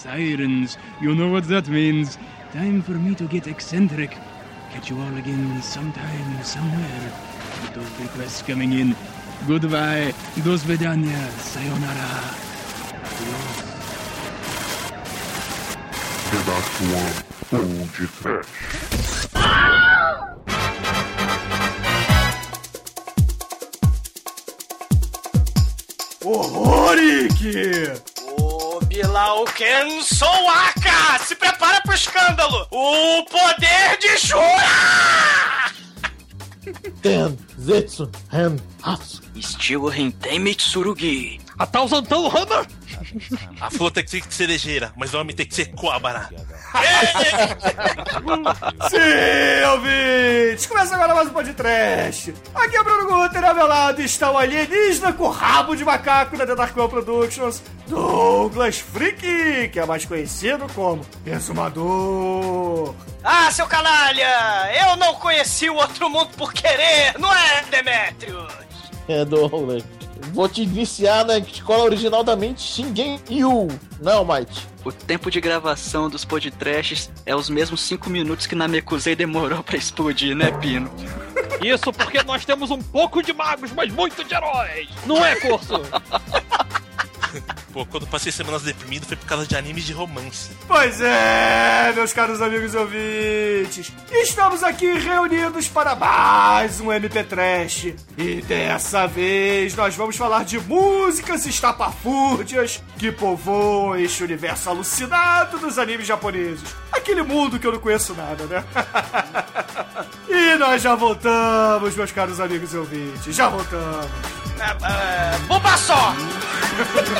Sirens, you know what that means. Time for me to get eccentric. Catch you all again sometime, somewhere. With those requests coming in. Goodbye, dos vedanya, sayonara. Adios. Pedaço Old Trash. Ô, Rick! O Bilal Ken Souaka! Se prepara pro escândalo! O poder de Shura! Ten, Zetsu, Hen, Hatsu. Estilo Rentei Mitsurugi. Atauzantão Hammer! A flor tem que ser cerejeira, mas o homem tem que ser cobra. Sim, ouvintes! Começa agora mais um podcast. Aqui é o Bruno Guter, ao meu lado está o alienígena com rabo de macaco da The Dark One Productions, Douglas Freak, que é mais conhecido como Exumador. Ah, seu canalha! Eu não conheci o outro mundo por querer, não é, Demetrius? É, Douglas. Vou te viciar na escola original da mente Shingen Yu. Não, Mike. O tempo de gravação dos podcasts é os mesmos 5 minutos que Namekusei demorou pra explodir, né, Pino? Isso porque nós temos um pouco de magos, mas muito de heróis! Não é, Corso? Pô, quando passei semanas deprimido foi por causa de animes de romance. Pois é, meus caros amigos e ouvintes, estamos aqui reunidos para mais um MP Trash. E dessa vez nós vamos falar de músicas estapafúrdias que povoam este universo alucinado dos animes japoneses. Aquele mundo que eu não conheço nada, né? e nós já voltamos, meus caros amigos e ouvintes, já voltamos. É, é, Buba só!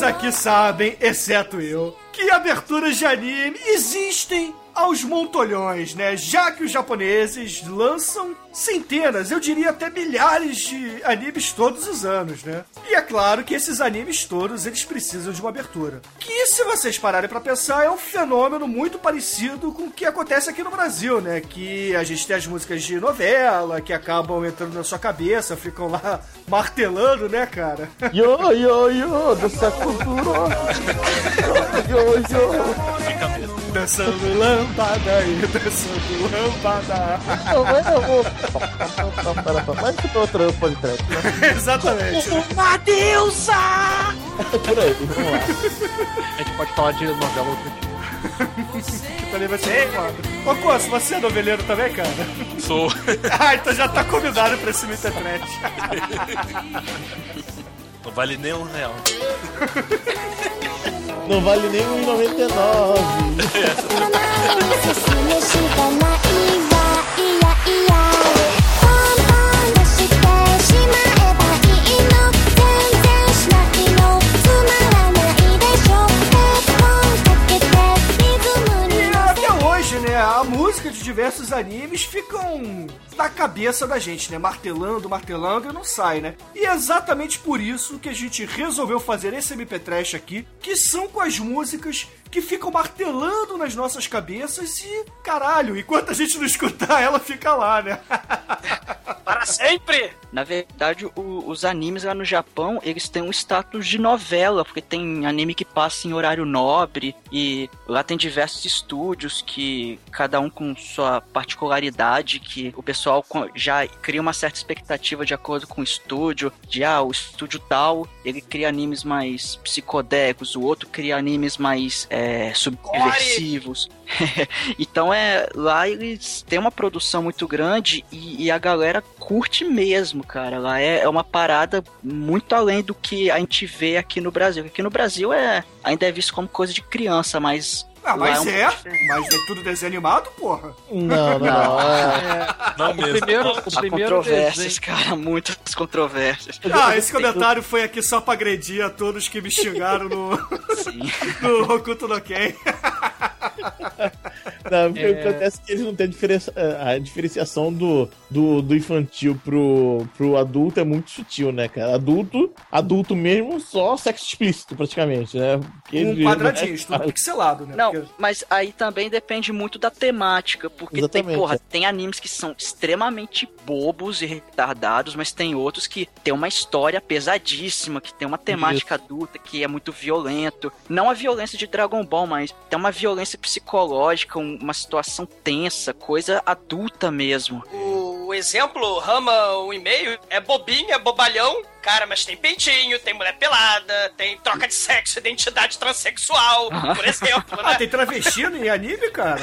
todos aqui sabem, exceto eu, que aberturas de anime existem aos montolhões, né? Já que os japoneses lançam centenas, eu diria até milhares de animes todos os anos, né? E é claro que esses animes todos, eles precisam de uma abertura. Que, se vocês pararem pra pensar, é um fenômeno muito parecido com o que acontece aqui no Brasil, né? Que a gente tem as músicas de novela, que acabam entrando na sua cabeça, ficam lá martelando, né, cara? Yo, yo, yo, dessa cultura. Yo, yo. Fica mesmo. Dançando lâmpada e dançando lâmpada. Não, mas eu vou. Mas que outro podcast? Exatamente. Uma deusa! Por aí, vamos lá. A gente pode falar de novela outro dia. Que também vai ser foda. Ô, Coço, você é noveleiro também, cara? Sou. Ah, então já tá convidado pra esse Mita Trash. Não vale nem um real. Não vale nem 1,99. De diversos animes ficam na cabeça da gente, né? Martelando, martelando e não sai, né? E é exatamente por isso que a gente resolveu fazer esse MP Trash aqui, que são com as músicas que ficam martelando nas nossas cabeças e, caralho, enquanto a gente não escutar, ela fica lá, né? Para sempre! Na verdade, o- os animes lá no Japão, eles têm um status de novela, porque tem anime que passa em horário nobre, e lá tem diversos estúdios que, cada um com sua particularidade, que o pessoal já cria uma certa expectativa de acordo com o estúdio, de, ah, o estúdio tal, ele cria animes mais psicodélicos, o outro cria animes mais é, subversivos. então é lá eles têm uma produção muito grande e, e a galera curte mesmo, cara. Lá é, é uma parada muito além do que a gente vê aqui no Brasil. Aqui no Brasil é ainda é visto como coisa de criança, mas Ah, mas é, diferente. mas é tudo desenho animado, porra. Não, não, não. é- Não o mesmo. primeiro, o Há primeiro controvérsias, desenho. cara, muitas controvérsias. Ah, esse comentário foi aqui só pra agredir a todos que me xingaram no, Sim. no Hokuto no Ken. Não, porque É. o que acontece é que eles não têm a, diferença- a diferenciação do, do, do infantil pro, pro adulto é muito sutil, né, cara? Adulto, adulto mesmo, só sexo explícito, praticamente, né? Porque Um quadradinho, tudo pixelado, né? Não, Porque- mas aí também depende muito da temática, porque tem, Exatamente, porra, é. tem animes que são extremamente bobos e retardados, mas tem outros que tem uma história pesadíssima, que tem uma temática adulta, que é muito violento. Não a violência de Dragon Ball, mas tem uma violência psicológica, um- uma situação tensa, coisa adulta mesmo. O exemplo, Rama, o e-mail, é bobinho, é bobalhão. Cara, mas tem peitinho, tem mulher pelada, tem troca de sexo, identidade transexual, por exemplo, Ah, né? tem travesti em anime, cara?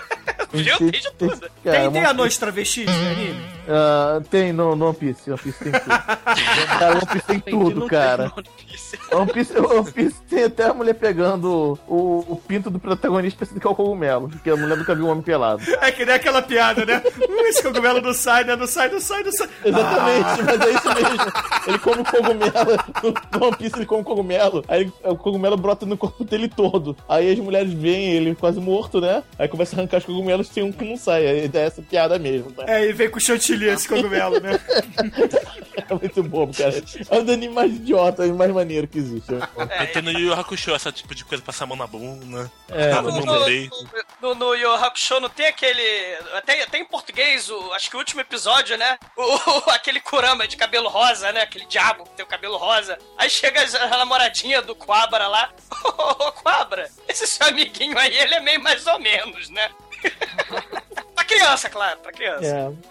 Viu? Tem de tudo. Tem, tem One anões travestis em anime? Ah, tem no, no One Piece, One Piece tem tudo. cara, One Piece tem tudo, cara. One Piece, One Piece tem até a mulher pegando o, o pinto do protagonista pensando que é o cogumelo, porque a mulher nunca viu um homem pelado. É que nem aquela piada, né? Uh, esse cogumelo não sai, né? Não sai, não sai, não sai. Exatamente, mas é isso mesmo. Ele come cogumelo, no- One Piece ele come cogumelo, aí o cogumelo brota no corpo dele todo. Aí as mulheres veem ele quase morto, né? Aí começa a arrancar os cogumelos, tem um que não sai. É essa piada mesmo, tá? É, e vem com chantilly esse cogumelo, né? É muito bobo, cara. É um dos animes mais idiota e mais maneiro que existe. Eu tenho no Yu Hakusho esse tipo de coisa, passar a mão na bunda, É, a No, mão no, no peito. no, no Yu Hakusho não tem aquele. Até, até em português, o, acho que o último episódio, né? O, aquele Kurama de cabelo rosa, né? Aquele diabo que tem o cabelo rosa. Aí chega a namoradinha do Quabra lá. Ô, Quabra, esse seu amiguinho aí, ele é meio mais ou menos, né? Pra criança, claro, pra criança.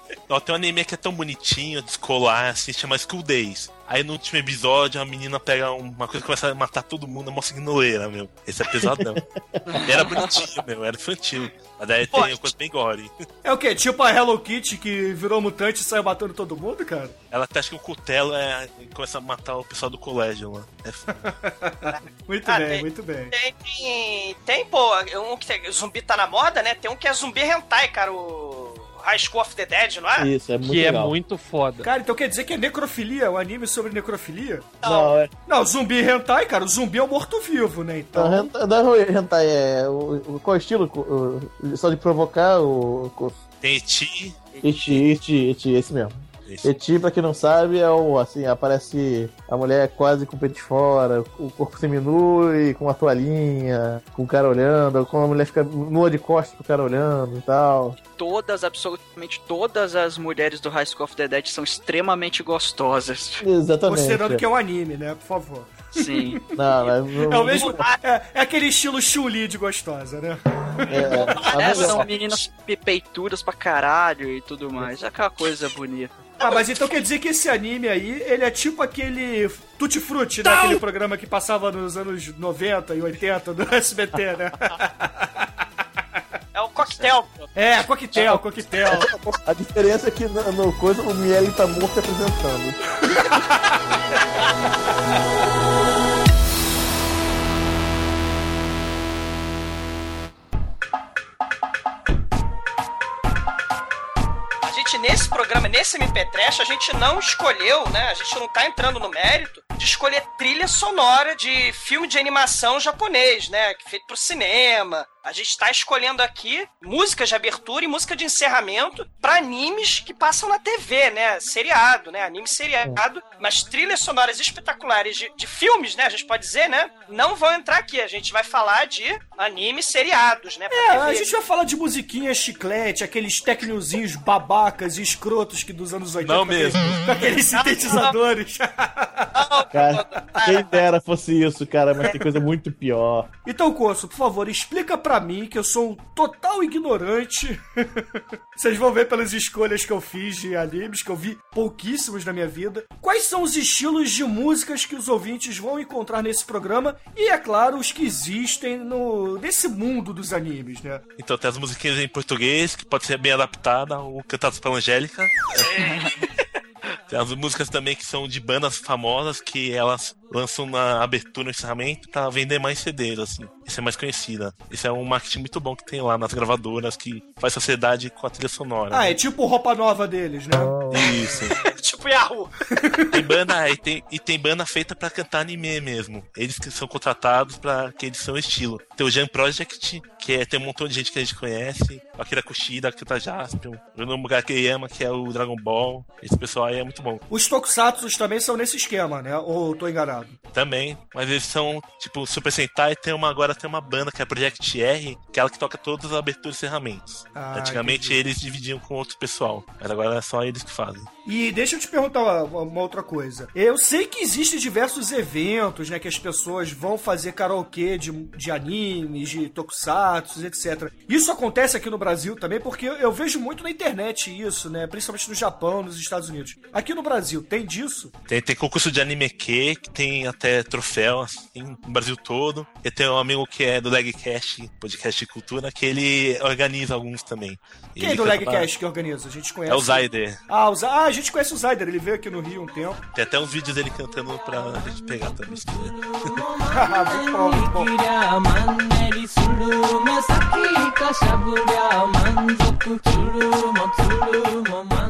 É. Ó, tem um anime que é tão bonitinho, descolar, assim, chama School Days. Aí no último episódio a menina pega uma coisa e começa a matar todo mundo, é mó signoleira, meu. Esse é pesadão. era bonitinho, meu, era infantil. Mas daí tem Pode. uma coisa bem gore. É o quê? Tipo a Hello Kitty que virou mutante e saiu matando todo mundo, cara? Ela até acha que o cutelo é. começa a matar o pessoal do colégio lá. É. Muito Ah, bem, tem- muito bem. Tem, tem, tem, pô, um que tem, zumbi tá na moda, né? Tem um que é zumbi hentai, cara, o High School of the Dead, não é? Isso, é muito Que é legal. muito foda. Cara, então quer dizer que é necrofilia, um anime sobre necrofilia? Não, é. Não, zumbi hentai, cara, o zumbi é o morto-vivo, né? Então. Não, hentai- não é hentai, é. O, o- qual é o estilo? O- o- só de provocar o. o Tem Eti. eti, eti, eti, esse mesmo. Esse. Eti, pra quem não sabe, é o. Assim, aparece a mulher quase com o peito de fora, o corpo seminui, com uma toalhinha, com o cara olhando, com a mulher fica nua de costas pro cara olhando e tal. Todas, absolutamente todas as mulheres do High School of the Dead são extremamente gostosas. Exatamente. Considerando que é um anime, né? Por favor. Sim. Não, mas não- É o mesmo. É, é aquele estilo chuli de gostosa, né? É, É, são meninas pe- peitudas pra caralho e tudo mais. É aquela coisa bonita. Ah, mas então quer dizer que esse anime aí, ele é tipo aquele Tutti Frutti, né? Aquele programa que passava nos anos 90 e 80 do SBT, né? É o coquetel. É, coquetel, coquetel. A diferença é que no, no coisa o Miele tá morto apresentando. nesse programa, nesse MP Trash, a gente não escolheu, né? A gente não tá entrando no mérito de escolher trilha sonora de filme de animação japonês, né? É feito pro cinema. A gente tá escolhendo aqui músicas de abertura e música de encerramento pra animes que passam na TV, né? Seriado, né? Anime seriado. Mas trilhas sonoras espetaculares de, de filmes, né? A gente pode dizer, né? Não vão entrar aqui. A gente vai falar de animes seriados, né? É, TV. a gente vai falar de musiquinha chiclete, aqueles tecnozinhos babacas e escrotos que dos anos 80. Não com aqueles- mesmo. Com aqueles sintetizadores. Cara, quem dera fosse isso, cara, mas tem coisa muito pior. Então, Corso, por favor, explica pra mim, que eu sou um total ignorante. Vocês vão ver pelas escolhas que eu fiz de animes, que eu vi pouquíssimos na minha vida. Quais são os estilos de músicas que os ouvintes vão encontrar nesse programa? E, é claro, os que existem no nesse mundo dos animes, né? Então tem as musiquinhas em português, que pode ser bem adaptada, ou cantadas pela Angélica. Tem as músicas também que são de bandas famosas que elas lançam na abertura e encerramento pra vender mais CDs, assim. Isso é mais conhecida. Isso é um marketing muito bom que tem lá nas gravadoras que faz sociedade com a trilha sonora. Ah, é tipo roupa nova deles, né? Isso. Tipo Yahoo. Tem banda, e tem, e tem banda feita pra cantar anime mesmo. Eles que são contratados pra aquele seu estilo. Tem o Jam Project, que é, tem um montão de gente que a gente conhece. O Akira Kushida, que tá Jaspion. O Nomugakeyama, que é o Dragon Ball. Esse pessoal aí é muito bom. Os tokusatsu também são nesse esquema, né? Ou tô enganado? Também. Mas eles são, tipo, Super Sentai tem uma, agora tem uma banda que é a Project R, que é ela que toca todas as aberturas e encerramentos. Ah, Antigamente entendi. eles dividiam com outro pessoal. Mas agora é só eles que fazem. E deixa eu te perguntar uma, uma outra coisa. Eu sei que existem diversos eventos, né? Que as pessoas vão fazer karaokê de, de animes, de tokusatsu, etc. Isso acontece aqui no Brasil também, porque eu vejo muito na internet isso, né? Principalmente no Japão, nos Estados Unidos. Aqui no Brasil, tem disso? Tem, tem concurso de anime que tem até troféu, assim, no Brasil todo. Eu tenho um amigo que é do Legcast, podcast de cultura, que ele organiza alguns também. Quem Ele é do Legcast que organiza? A gente pra- conhece. É o Zyder. Ah, o Za- ah, a gente conhece o ele veio aqui no Rio um tempo. Tem até um vídeo dele cantando pra gente pegar também.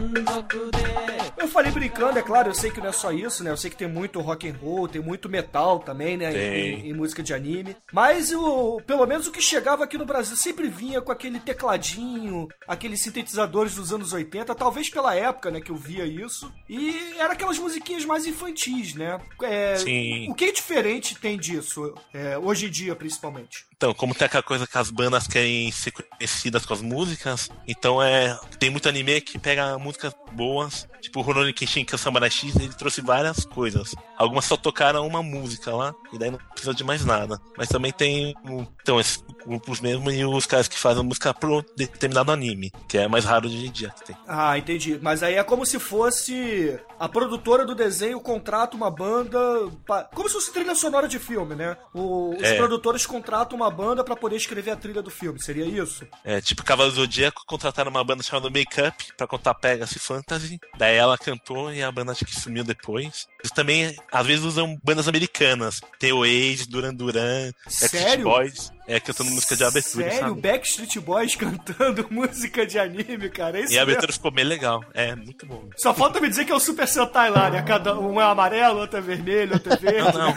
muito. Eu falei brincando, é claro, eu sei que não é só isso, né? Eu sei que tem muito rock and roll, tem muito metal também, né? Tem. Em, em música de anime. Mas o, pelo menos o que chegava aqui no Brasil sempre vinha com aquele tecladinho, aqueles sintetizadores dos anos 80, talvez pela época, né, que eu via isso. E era aquelas musiquinhas mais infantis, né? É, Sim. O que diferente tem disso, é, hoje em dia, principalmente? Então, como tem aquela coisa que as bandas querem ser conhecidas com as músicas, então é. Tem muito anime que pega músicas boas, tipo o Rurouni Kenshin, que é o Samurai X, ele trouxe várias coisas. Algumas só tocaram uma música lá, e daí não precisa de mais nada. Mas também tem então, esses grupos mesmo e os caras que fazem música pro determinado anime, que é mais raro de hoje em dia que tem. Ah, entendi. Mas aí é como se fosse a produtora do desenho contrata uma banda. pa- Como se fosse trilha sonora de filme, né? O- Os É. produtores contratam uma banda pra poder escrever a trilha do filme. Seria isso? É, tipo Cavalo Zodíaco contrataram uma banda chamada Make Up pra contar Pegasus Fantasy. Daí ela cantou e a banda acho que sumiu depois. Eles também, às vezes, usam bandas americanas. Tem o Ace, Duran Duran, Backstreet? Boys. É, cantando música de abertura, Sério? sabe? Backstreet Boys cantando música de anime, cara? É isso E a mesmo? abertura ficou bem legal. É, muito bom. Só falta me dizer que é o Super Sentai lá, né? Cada um é amarelo, outro é vermelho, outro é verde. Não, não.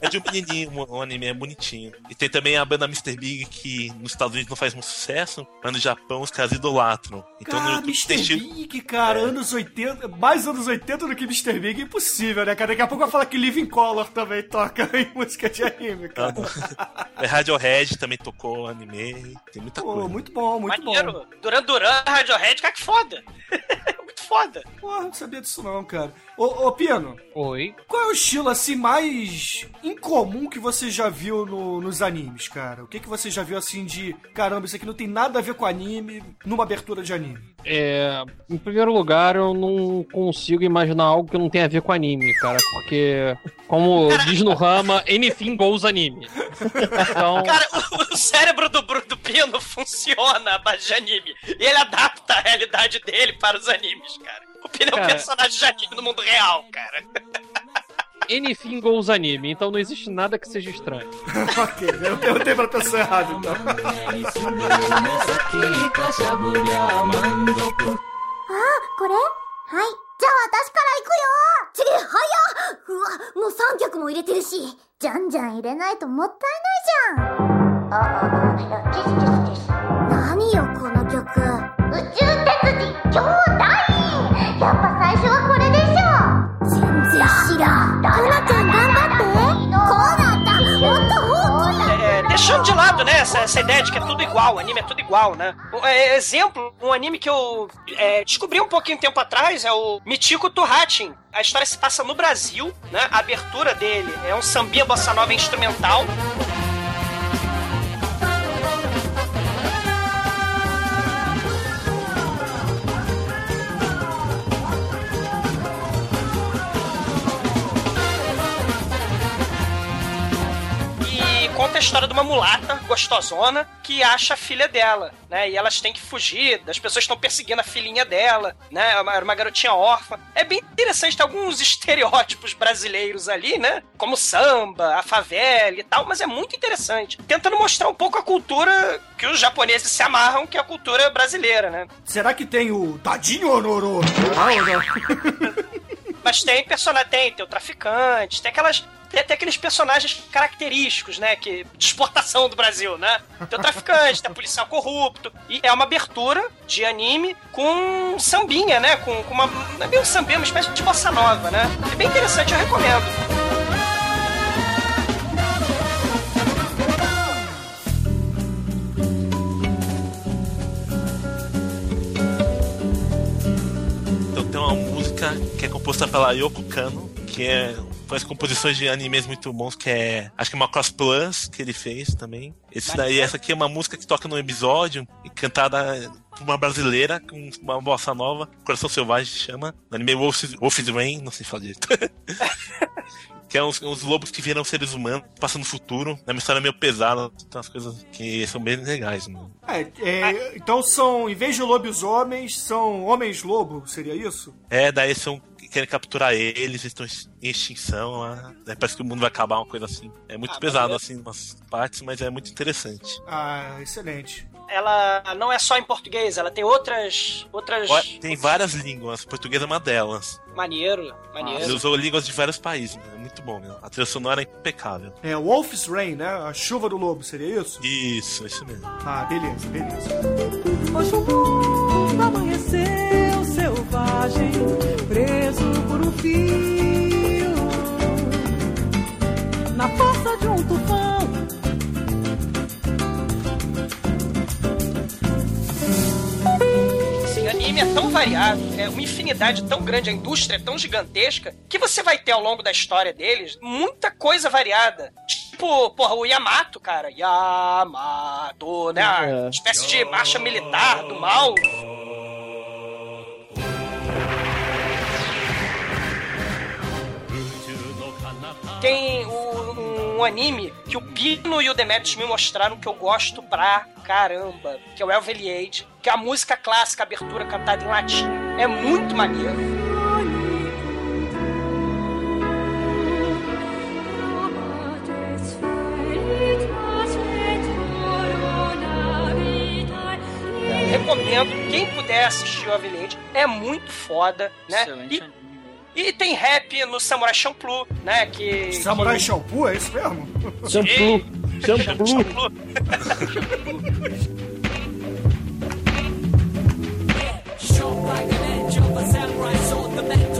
É de um menininho, um anime é bonitinho. E tem também a banda Mr. Big, que nos Estados Unidos não faz muito sucesso, mas no Japão os caras idolatram. Então no Cara, YouTube Mr. estilo- Big, cara, anos 80, mais anos 80 do que Mr. Big, é impossível, né, cara? Daqui a pouco vai falar que Living Color também toca em música de anime, cara. É, Radiohead também tocou anime, tem muita Pô, coisa. muito bom, muito bom. Maneiro. Duran Duran, Radiohead, cara, que foda. Muito foda. Porra, não sabia disso não, cara. Ô, ô Pino, Oi. qual é o estilo, assim, mais incomum que você já viu no- nos animes, cara? O que, que você já viu, assim, de... Caramba, isso aqui não tem nada a ver com anime, numa abertura de anime. É, em primeiro lugar, eu não consigo imaginar algo que não tenha a ver com anime, cara, porque, como diz no Rama, anything goes anime. Então, Cara, o, o cérebro do, Bru- do Pino funciona a base de anime. E ele adapta a realidade dele para os animes, cara. O Pino é um Cara. personagem de anime no mundo real, cara. anything goes anime, então não existe nada que seja estranho. ok, eu perguntei pra pessoa errada, então. マンネリスルメサキカシャブリャ満足これはい。じゃあ私から行くよちげ早っうわ、もう3曲も入れてるし。じゃんじゃん入れないともったいないじゃん。 何よこの曲宇宙鉄人兄弟やっぱ最初 lado, né, essa, essa ideia de que é tudo igual, o anime é tudo igual, né? Um, é, exemplo, um anime que eu é, descobri um pouquinho tempo atrás é o Michiko Tuhatin. A história se passa no Brasil, né? A abertura dele é um sambia bossa nova instrumental. História de uma mulata gostosona que acha a filha dela, né? E elas têm que fugir, as pessoas estão perseguindo a filhinha dela, né? Era uma, garotinha órfã. É bem interessante, tem alguns estereótipos brasileiros ali, né? Como samba, a favela e tal, mas é muito interessante. Tentando mostrar um pouco a cultura que os japoneses se amarram, que é a cultura brasileira, né? Será que tem o Tadinho Onoro? Não, não. Mas tem personagem, tem, tem o traficante, tem aquelas. Tem, tem aqueles personagens característicos, né? Que, de exportação do Brasil, né? Tem o traficante, tem o policial corrupto. E é uma abertura de anime com sambinha, né? Com, com uma. Não é um sambinha, uma espécie de bossa nova, né? É bem interessante, eu recomendo. Então tem uma música que é composta pela Yoko Kano, que é faz composições de animes muito bons, que é acho que é uma Cross Plus que ele fez também. Esse daí, essa aqui é uma música que toca num episódio e cantada por uma brasileira com uma bossa nova, Coração Selvagem chama, no anime Wolf's, Wolf's Rain, não sei falar direito. que é uns, uns lobos que viram seres humanos, passando no futuro. É uma história meio pesada, tem umas coisas que são bem legais, mano. É, é, então são, em vez de lobisomens, são homens-lobo, seria isso? É, daí são querem capturar eles, eles estão em extinção lá. Daí parece que o mundo vai acabar, uma coisa assim. É muito Ah, pesado, mas assim, umas partes, mas é muito interessante. Ah, excelente. Ela não é só em português, ela tem outras. outras. Tem várias línguas, português é uma delas. Maneiro, Ele maneiro. usou línguas de vários países, né? é muito bom, meu. A trilha sonora é impecável. É Wolf's Rain, né? A chuva do lobo, seria isso? Isso, isso mesmo. Ah, beleza, beleza. Selvagem, preso por um fio. Na força de um tufão, Assim, anime é tão variado, é uma infinidade tão grande, a indústria é tão gigantesca, que você vai ter ao longo da história deles muita coisa variada. Tipo, porra, o Yamato, cara. Yamato, né? A É. espécie de marcha militar do mal. Tem um, um anime que o Pino e o Demetrius me mostraram que eu gosto pra caramba, que é o Elveliade, que é a música clássica, a abertura cantada em latim. É muito maneiro. Recomendo, quem puder assistir o Elveliade, é muito foda, né? Excelente E. e tem rap no Samurai Champloo, né? Que. Samurai que... Shampoo, é isso mesmo? Shampoo. Shampoo. Champloo. Que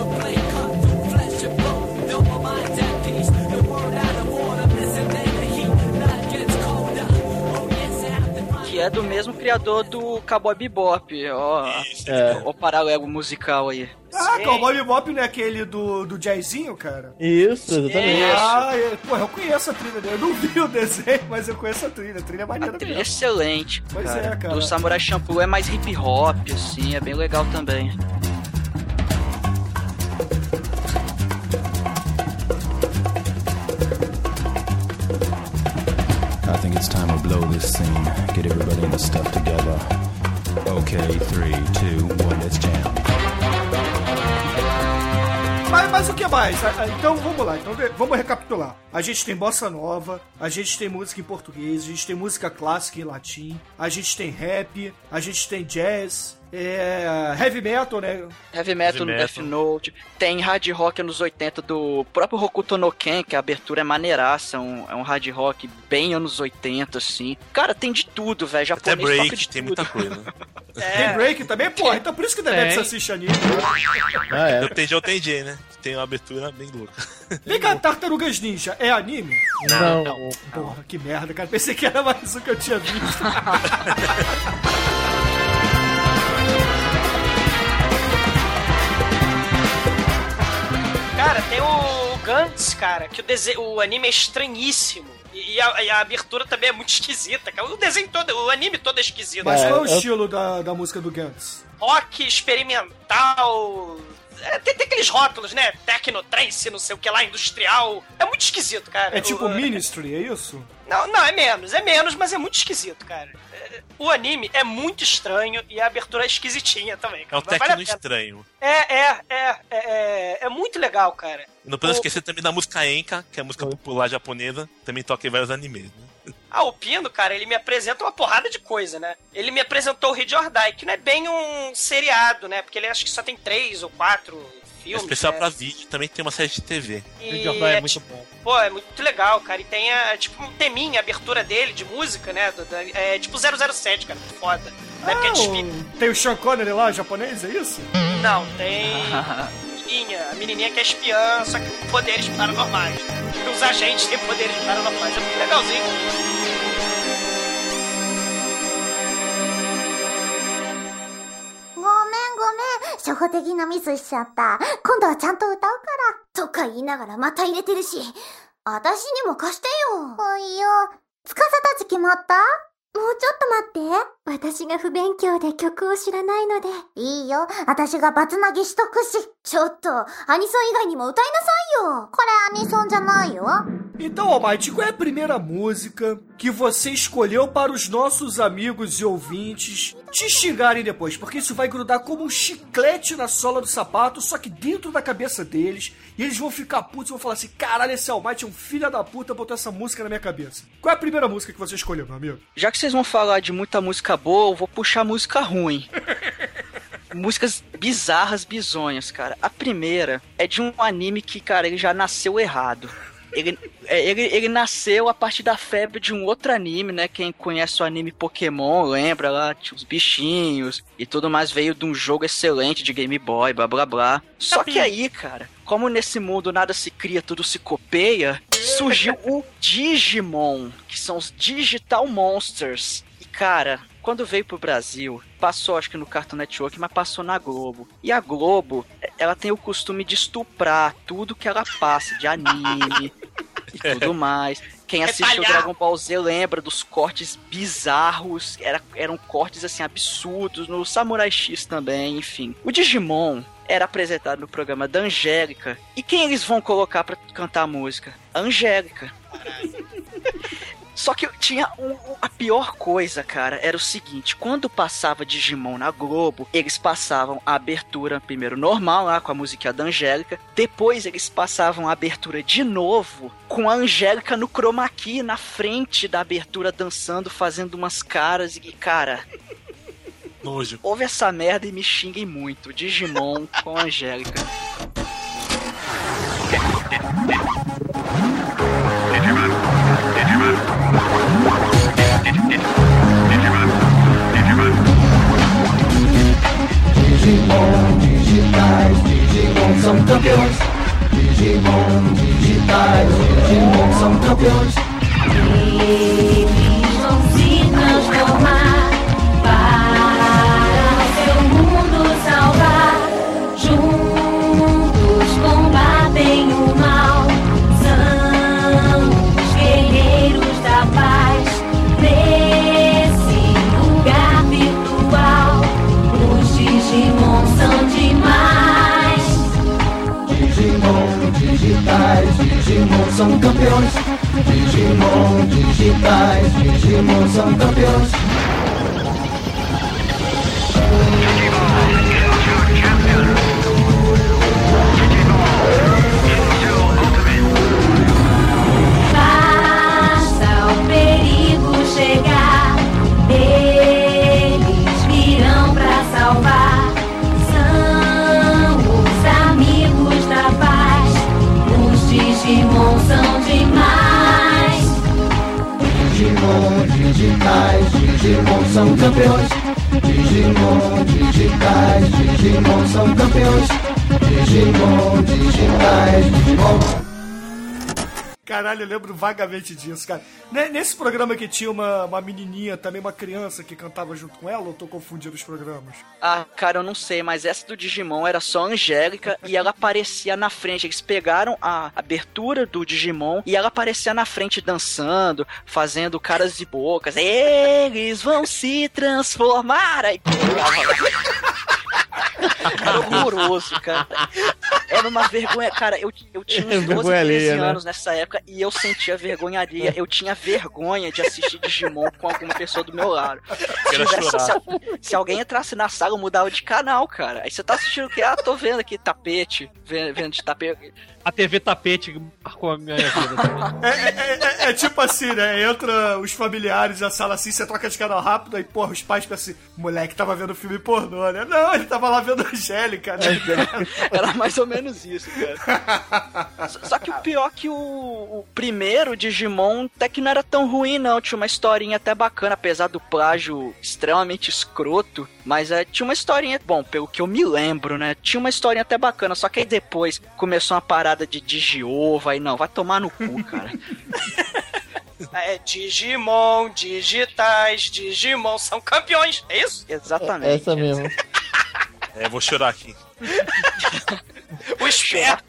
é do mesmo criador do Cowboy Bebop, ó, É. o paralelo musical aí. Ah, Sim. Cowboy Bebop não é aquele do, do jazzinho, cara? Isso, exatamente. Ah, é, pô, eu conheço a trilha dele. Eu não vi o desenho, mas eu conheço a trilha. A trilha é A maneira trilha é mesmo. excelente, Pois cara. é, cara. Do Samurai Champloo é mais hip hop, assim, é bem legal também. I think it's time to blow this scene. Get everybody in the stuff together. Okay, three, two, one, let's jam. Mas, mas o que mais? Ah, ah, Então vamos lá, então vamos recapitular. A gente tem bossa nova, a gente tem música em português, a gente tem música clássica em latim, a gente tem rap, a gente tem jazz, é, heavy metal, né? Heavy Metal no Death. Note. Tem hard rock anos 80 do próprio Hokuto no Ken, que a abertura é maneiraça. Um, é um hard rock bem anos 80, assim. Cara, tem de tudo, velho. Até Japonês toca break, de tem tudo. muita coisa. Tem break também? Porra, então por isso que você assiste anime. Ah, é. Eu tenho o TJ, né? Tem uma abertura bem louca. Vem cá, Tartarugas Ninja, é anime? Não. Porra, que merda, cara. Pensei que era mais um que eu tinha visto. Cara, tem o Gantz, cara, que o, dese... o anime é estranhíssimo. E a, e a abertura também é muito esquisita, cara. O desenho todo, o anime todo é esquisito. Mas É, qual é o eu- estilo da, da música do Gantz? Rock experimental. É, tem, tem aqueles rótulos, né? Technotrance, não sei o que lá, industrial. É muito esquisito, cara. É tipo O- Ministry, é isso? Não, não, é menos, é menos, mas é muito esquisito, cara. É, O anime é muito estranho e a abertura é esquisitinha também. É cara. um vale a técnico pena. estranho. É, é, é, é, é, é muito legal, cara. E não podemos O- esquecer também da música Enka, que é a música popular japonesa, também toca em vários animes, né? Ah, o Pino, cara, ele me apresenta uma porrada de coisa, né? Ele me apresentou o Reed or Die, que não é bem um seriado, né? Porque ele acho que só tem três ou quatro É filmes. especial né? pra vídeo, também tem uma série de TV. E Die é é muito tipo- bom. Pô, é muito legal, cara. E tem a, tipo, um teminha, a abertura dele de música, né? do- da- é tipo 007, cara. Foda. É é Ah, desfile. o- tem o Sean Connery lá, japonês, é isso? Não, tem menininha. A menininha que é espiã, só que com poderes paranormais. E os agentes têm poderes paranormais. É muito legalzinho. めん。初歩的なミスしちゃった。今度はちゃんと歌うから。とか言いながらまた入れてるし。私にも貸してよ。はいよ。つかさたち決まった？もうちょっと待って。私が不勉強で曲を知らないので。いいよ。私がバツナギしとくし。ちょっと、アニソン以外にも歌いなさいよ。これアニソンじゃないよ。 Então, Almighty, qual é a primeira música que você escolheu para os nossos amigos e ouvintes te xingarem depois? Porque isso vai grudar como um chiclete na sola do sapato, só que dentro da cabeça deles, e eles vão ficar putos e vão falar assim: caralho, esse Almighty é um filho da puta, botou essa música na minha cabeça. Qual é a primeira música que você escolheu, meu amigo? Já que vocês vão falar de muita música boa, eu vou puxar música ruim. Músicas bizarras, bizonhas, cara. A primeira é de um anime que, cara, ele já nasceu errado. Ele, é, ele, ele nasceu a partir da febre de um outro anime, né? Quem conhece o anime Pokémon lembra lá, tinha os bichinhos e tudo mais. Veio de um jogo excelente de Game Boy, blá blá blá. Só que aí, cara, como nesse mundo nada se cria, tudo se copeia, surgiu o Digimon, que são os Digital Monsters. E cara, quando veio pro Brasil, passou acho que no Cartoon Network, mas passou na Globo. E a Globo, ela tem o costume de estuprar tudo que ela passa, de anime e tudo mais. Quem assistiu Retalhar. Dragon Ball Z lembra dos cortes bizarros, era, eram cortes assim absurdos, no Samurai X também, enfim. O Digimon era apresentado no programa da Angélica. E quem eles vão colocar pra cantar a música? A Angélica. Só que tinha um- a pior coisa, cara, era o seguinte: quando passava Digimon na Globo, eles passavam a abertura primeiro normal lá com a musiquinha da Angélica, depois eles passavam a abertura de novo com a Angélica no chroma key na frente da abertura dançando, fazendo umas caras e cara, Nojo. ouve essa merda e me xinguem muito. Digimon com a Angélica. Digimon digitais, Digimon são campeões. Digimon digitais, Digimon são campeões. São campeões. Digimon digitais, Digimon são campeões. Digitais, Digimon são campeões. Digimon digitais, Digimon são campeões. Digimon digitais, Digimon. Caralho, eu lembro vagamente disso, cara. Ne- Nesse programa que tinha uma, uma menininha, também uma criança que cantava junto com ela, ou tô confundindo os programas? Ah, cara, eu não sei, mas essa do Digimon era só Angélica e ela aparecia na frente. Eles pegaram a abertura do Digimon e ela aparecia na frente dançando, fazendo caras e bocas. Eles vão se transformar! Aí Era horroroso, cara. Era uma vergonha. Cara, eu, eu tinha uns 12, Vergonha 13 alheia, né? anos nessa época e eu sentia vergonha alheia. Eu tinha vergonha de assistir Digimon com alguma pessoa do meu lado. Se, se- se alguém entrasse na sala, eu mudava de canal, cara. Aí você tá assistindo o quê? Ah, tô vendo aqui tapete. Vendo, vendo de tapete. A TV tapete marcou a minha vida também. É, é- é- é tipo assim, né? Entra os familiares na sala assim, você troca de canal rápido, aí, porra, os pais pensam assim, moleque tava vendo filme pornô, né? Não, ele tava lá vendo Angélica, né? Era mais ou menos isso, cara. Só- que o pior que o, o primeiro Digimon até que não era tão ruim, não. Tinha uma historinha até bacana, apesar do plágio extremamente escroto. Mas é, tinha uma historinha, bom, pelo que eu me lembro, né? Tinha uma historinha até bacana. Só que aí depois começou uma parada de Digiova. Aí não, vai tomar no cu, cara. É Digimon, digitais, Digimon são campeões, é isso? Exatamente. Essa mesmo. É, vou chorar aqui. O esperma.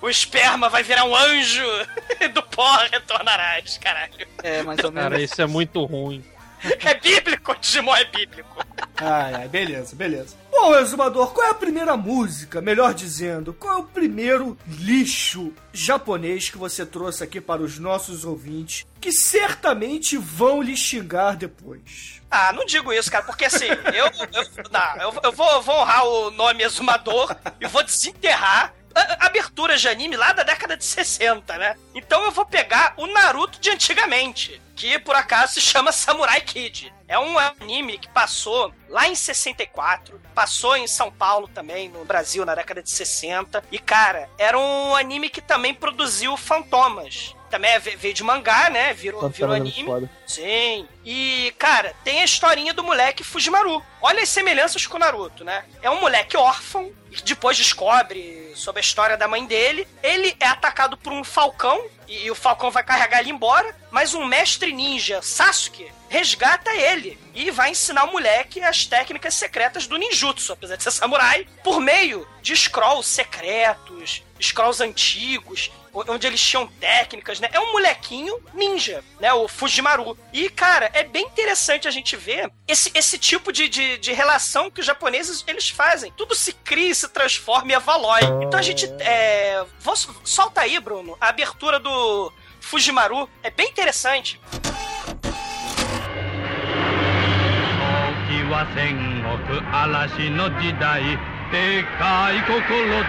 O esperma vai virar um anjo do pó retornarás, caralho. É, mais ou menos. Cara, isso é muito ruim. É bíblico, Digimon é bíblico. Ai, ai, beleza, beleza. Bom, Exumador, qual é a primeira música, melhor dizendo, qual é o primeiro lixo japonês que você trouxe aqui para os nossos ouvintes, que certamente vão lhe xingar depois? Ah, não digo isso, cara, porque assim, eu, eu, não, eu, eu vou, vou honrar o nome exumador e vou desenterrar aberturas de anime lá da década de 60, né? Então eu vou pegar o Naruto de antigamente, que por acaso se chama Samurai Kid. É um anime que passou lá em 64, passou em São Paulo também, no Brasil, na década de 60. E, cara, era um anime que também produziu Fantomas. Também é- veio de mangá, né? Virou, virou Fantomas anime. foda. Sim. E, cara, tem a historinha do moleque Fujimaru. Olha as semelhanças com o Naruto, né? É um moleque órfão, depois descobre sobre a história da mãe dele. Ele é atacado por um falcão, e, o falcão vai carregar ele embora, mas um mestre ninja, Sasuke, resgata ele e vai ensinar o moleque as técnicas secretas do ninjutsu, apesar de ser samurai, por meio de scrolls secretos, scrolls antigos, onde eles tinham técnicas, né? É um molequinho ninja, né? O Fujimaru. E, cara, é bem interessante a gente ver esse, esse tipo de, de, de relação que os japoneses eles fazem. Tudo se cria e se transforma e evolui. Então a gente. É... Vou, solta aí, Bruno, a abertura do Fujimaru. É bem interessante. 時は戦国嵐の時代でかい心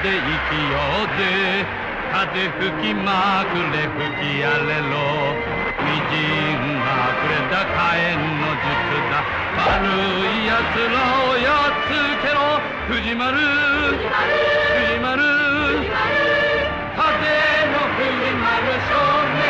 で生きようぜ風吹きまくれ吹き荒れろ 微塵がくれた火炎の術だ。悪い奴らをやっつけろ。藤丸。藤丸。風の藤丸少年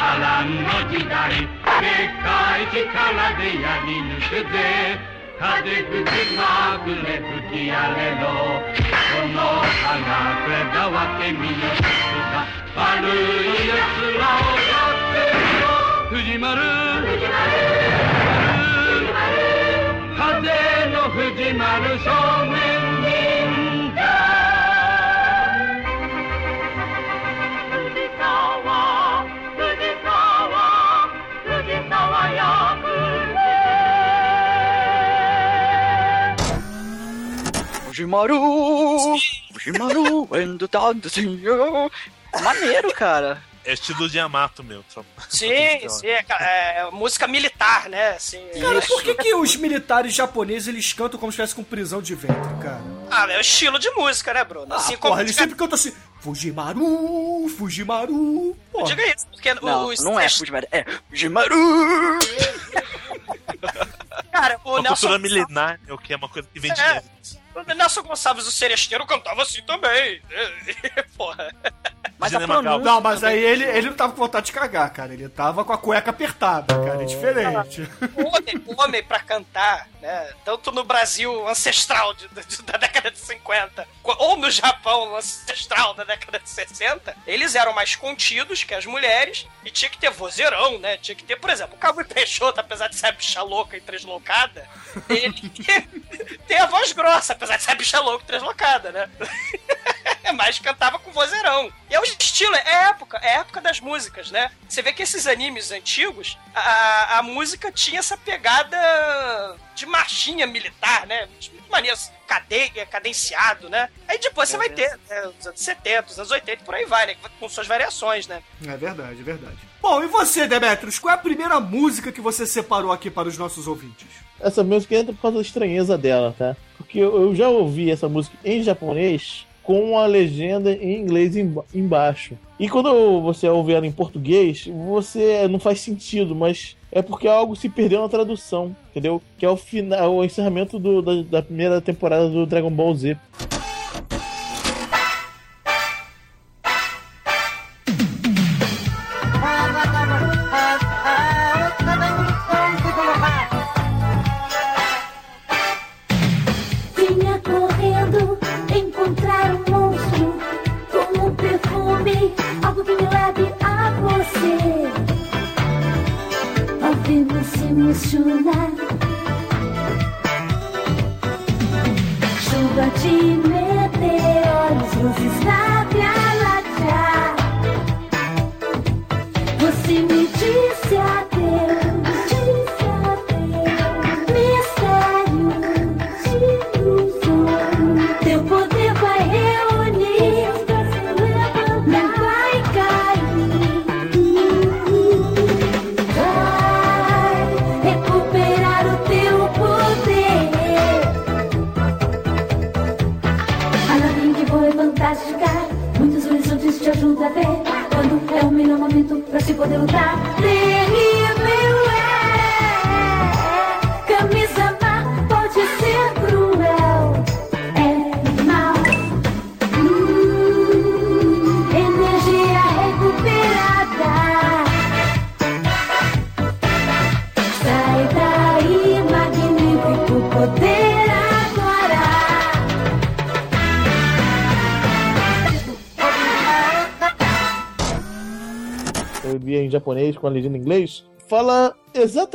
波乱の時代。でかい力でやり抜くぜ風吹きまくれ吹き荒れろ。この花くれたわけみの術だ悪い奴らをやってみろ。藤丸。藤丸。風の藤丸少年 Fujimaru! Fujimaru and the dancing. Maneiro, cara. É estilo de Yamato, meu. Só- Sim, sim, é, ca- é música militar, né? Assim, Cara, por que, que os militares japoneses eles cantam como se estivesse com prisão de ventre, cara? Ah, é o estilo de música, né, Bruno? Ah, Assim porra, como eles sempre cantam assim. Fujimaru, Fujimaru. Não diga isso, porque Não, os não é Fujimaru, é Fujimaru! Cara, o Uma Nelson cultura milenar, é o que é uma coisa que vem de É. O Nelson Gonçalves, o seresteiro, cantava assim também. Porra. Mas a pronúncia. Não, mas aí ele, ele não tava com vontade de cagar, cara. Ele tava com a cueca apertada, cara. É diferente. O homem, o homem pra cantar, né? Tanto no Brasil ancestral de- de- da década de 50, co- ou no Japão ancestral da década de 60, eles eram mais contidos que as mulheres e tinha que ter vozeirão, né? Tinha que ter, por exemplo, o Cabo Peixoto, apesar de ser a bicha louca e treslocada, ele tem, tem a voz grossa, apesar de ser a bicha louca e treslocada, né? Mas cantava com vozeirão. E é o estilo, é época, é época das músicas, né? Você vê que esses animes antigos, a, a música tinha essa pegada de marchinha militar, né? Muito maneiro, cade, cadenciado, né? Aí depois você vai ter né, os anos 70, os anos 80 e por aí vai, né? Com suas variações, né? É verdade, é verdade. Bom, e você, Demetrius, qual é a primeira música que você separou aqui para os nossos ouvintes? Essa música entra por causa da estranheza dela, tá? Porque eu já ouvi essa música em japonês com a legenda em inglês emba- embaixo. E quando você ouve ela em português, você não faz sentido, mas é porque algo se perdeu na tradução, entendeu? Que é o final, o encerramento do- da, da primeira temporada do Dragon Ball Z.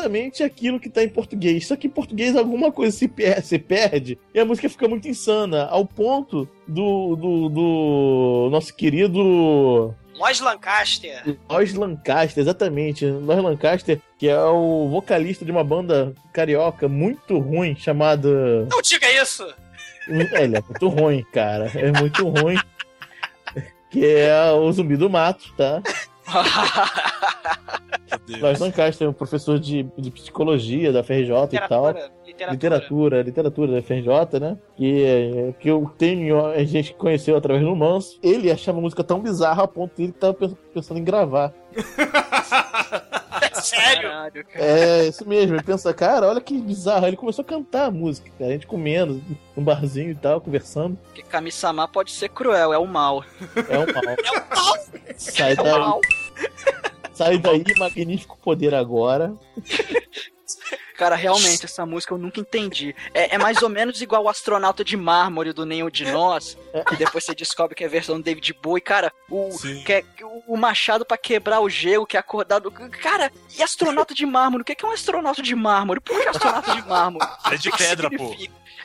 exatamente aquilo que tá em português. Só que em português alguma coisa se, per se perde e a música fica muito insana, ao ponto do, do, do nosso querido Lois Lancaster. Lois Lancaster, exatamente. Lois Lancaster, que é o vocalista de uma banda carioca muito ruim chamada. Não diga isso! É, ele é muito ruim, cara. É muito ruim. Que é o Zumbi do Mato, tá? Lois Lancaster é um professor de, de psicologia da FRJ e tal. Literatura, literatura. Literatura, literatura da FRJ, né? Que, que eu tenho, a gente conheceu através do Manso. Ele achava a música tão bizarra a ponto de ele tava pens- pensando em gravar. Sério? Caralho, cara. É, isso mesmo. Ele pensa, cara, olha que bizarro. Ele começou a cantar a música, cara. A gente comendo, num barzinho e tal, conversando. Porque Kami-sama pode ser cruel, é o mal. É um mal. É o pau! Sai É o daí, mal. sai daí, magnífico poder agora. Cara, realmente, essa música eu nunca entendi. É, é mais ou menos igual o astronauta de mármore do Nenhum de Nós, que depois você descobre que é a versão do David Bowie. Cara, o, é, o- machado pra quebrar o gelo, que é acordado. Cara, e astronauta de mármore? O que é que é um astronauta de mármore? Por que astronauta de mármore? É de pedra, pô.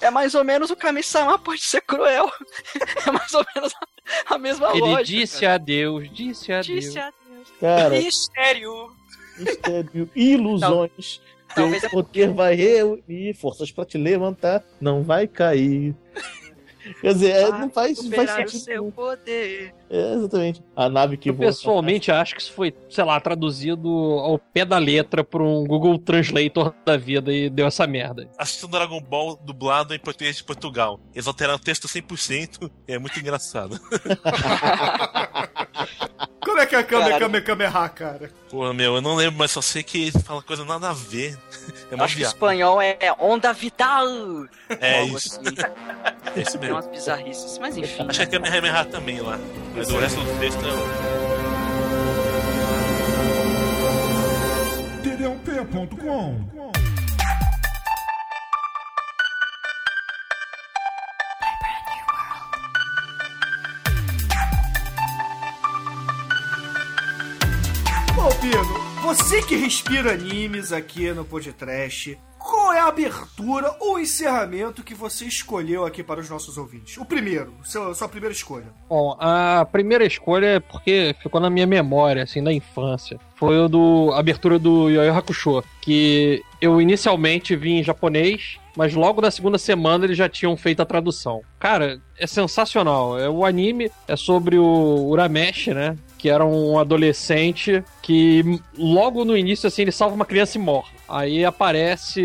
É mais ou menos o Kami-sama pode ser cruel. É mais ou menos a, a mesma Ele lógica. disse adeus, disse adeus. Disse adeus. Cara, Mistério! mistério, ilusões. Talvez Teu é poder vai reunir forças pra te levantar, não vai cair. Quer dizer, é, não faz, faz Superar o sentido. seu poder. É, exatamente. A nave que Eu voa. pessoalmente acho que isso foi, sei lá, traduzido ao pé da letra por um Google Translator da vida e deu essa merda. Assistindo Dragon Ball dublado em português de Portugal. Eles alteraram o texto 100% e é muito engraçado. Que é Kame Cara. Kame Kameha, cara? Porra, meu, eu não lembro, mas só sei que fala coisa nada a ver. É uma Acho que o espanhol é onda vital. É isso. assim. É isso Tem mesmo. umas bizarrices, mas enfim. Acho que é Kamehameha também lá. Mas o resto do texto é. td1p.com Pino, você que respira animes aqui no podcast, qual é a abertura ou encerramento que você escolheu aqui para os nossos ouvintes? O primeiro, seu, sua primeira escolha. Bom, a primeira escolha é porque ficou na minha memória, assim, da infância. Foi o do a abertura do Yu Hakusho, que eu inicialmente vi em japonês, mas logo na segunda semana eles já tinham feito a tradução. Cara, é sensacional. É o anime é sobre o Urameshi, né? Que era um adolescente que logo no início assim ele salva uma criança e morre. Aí aparece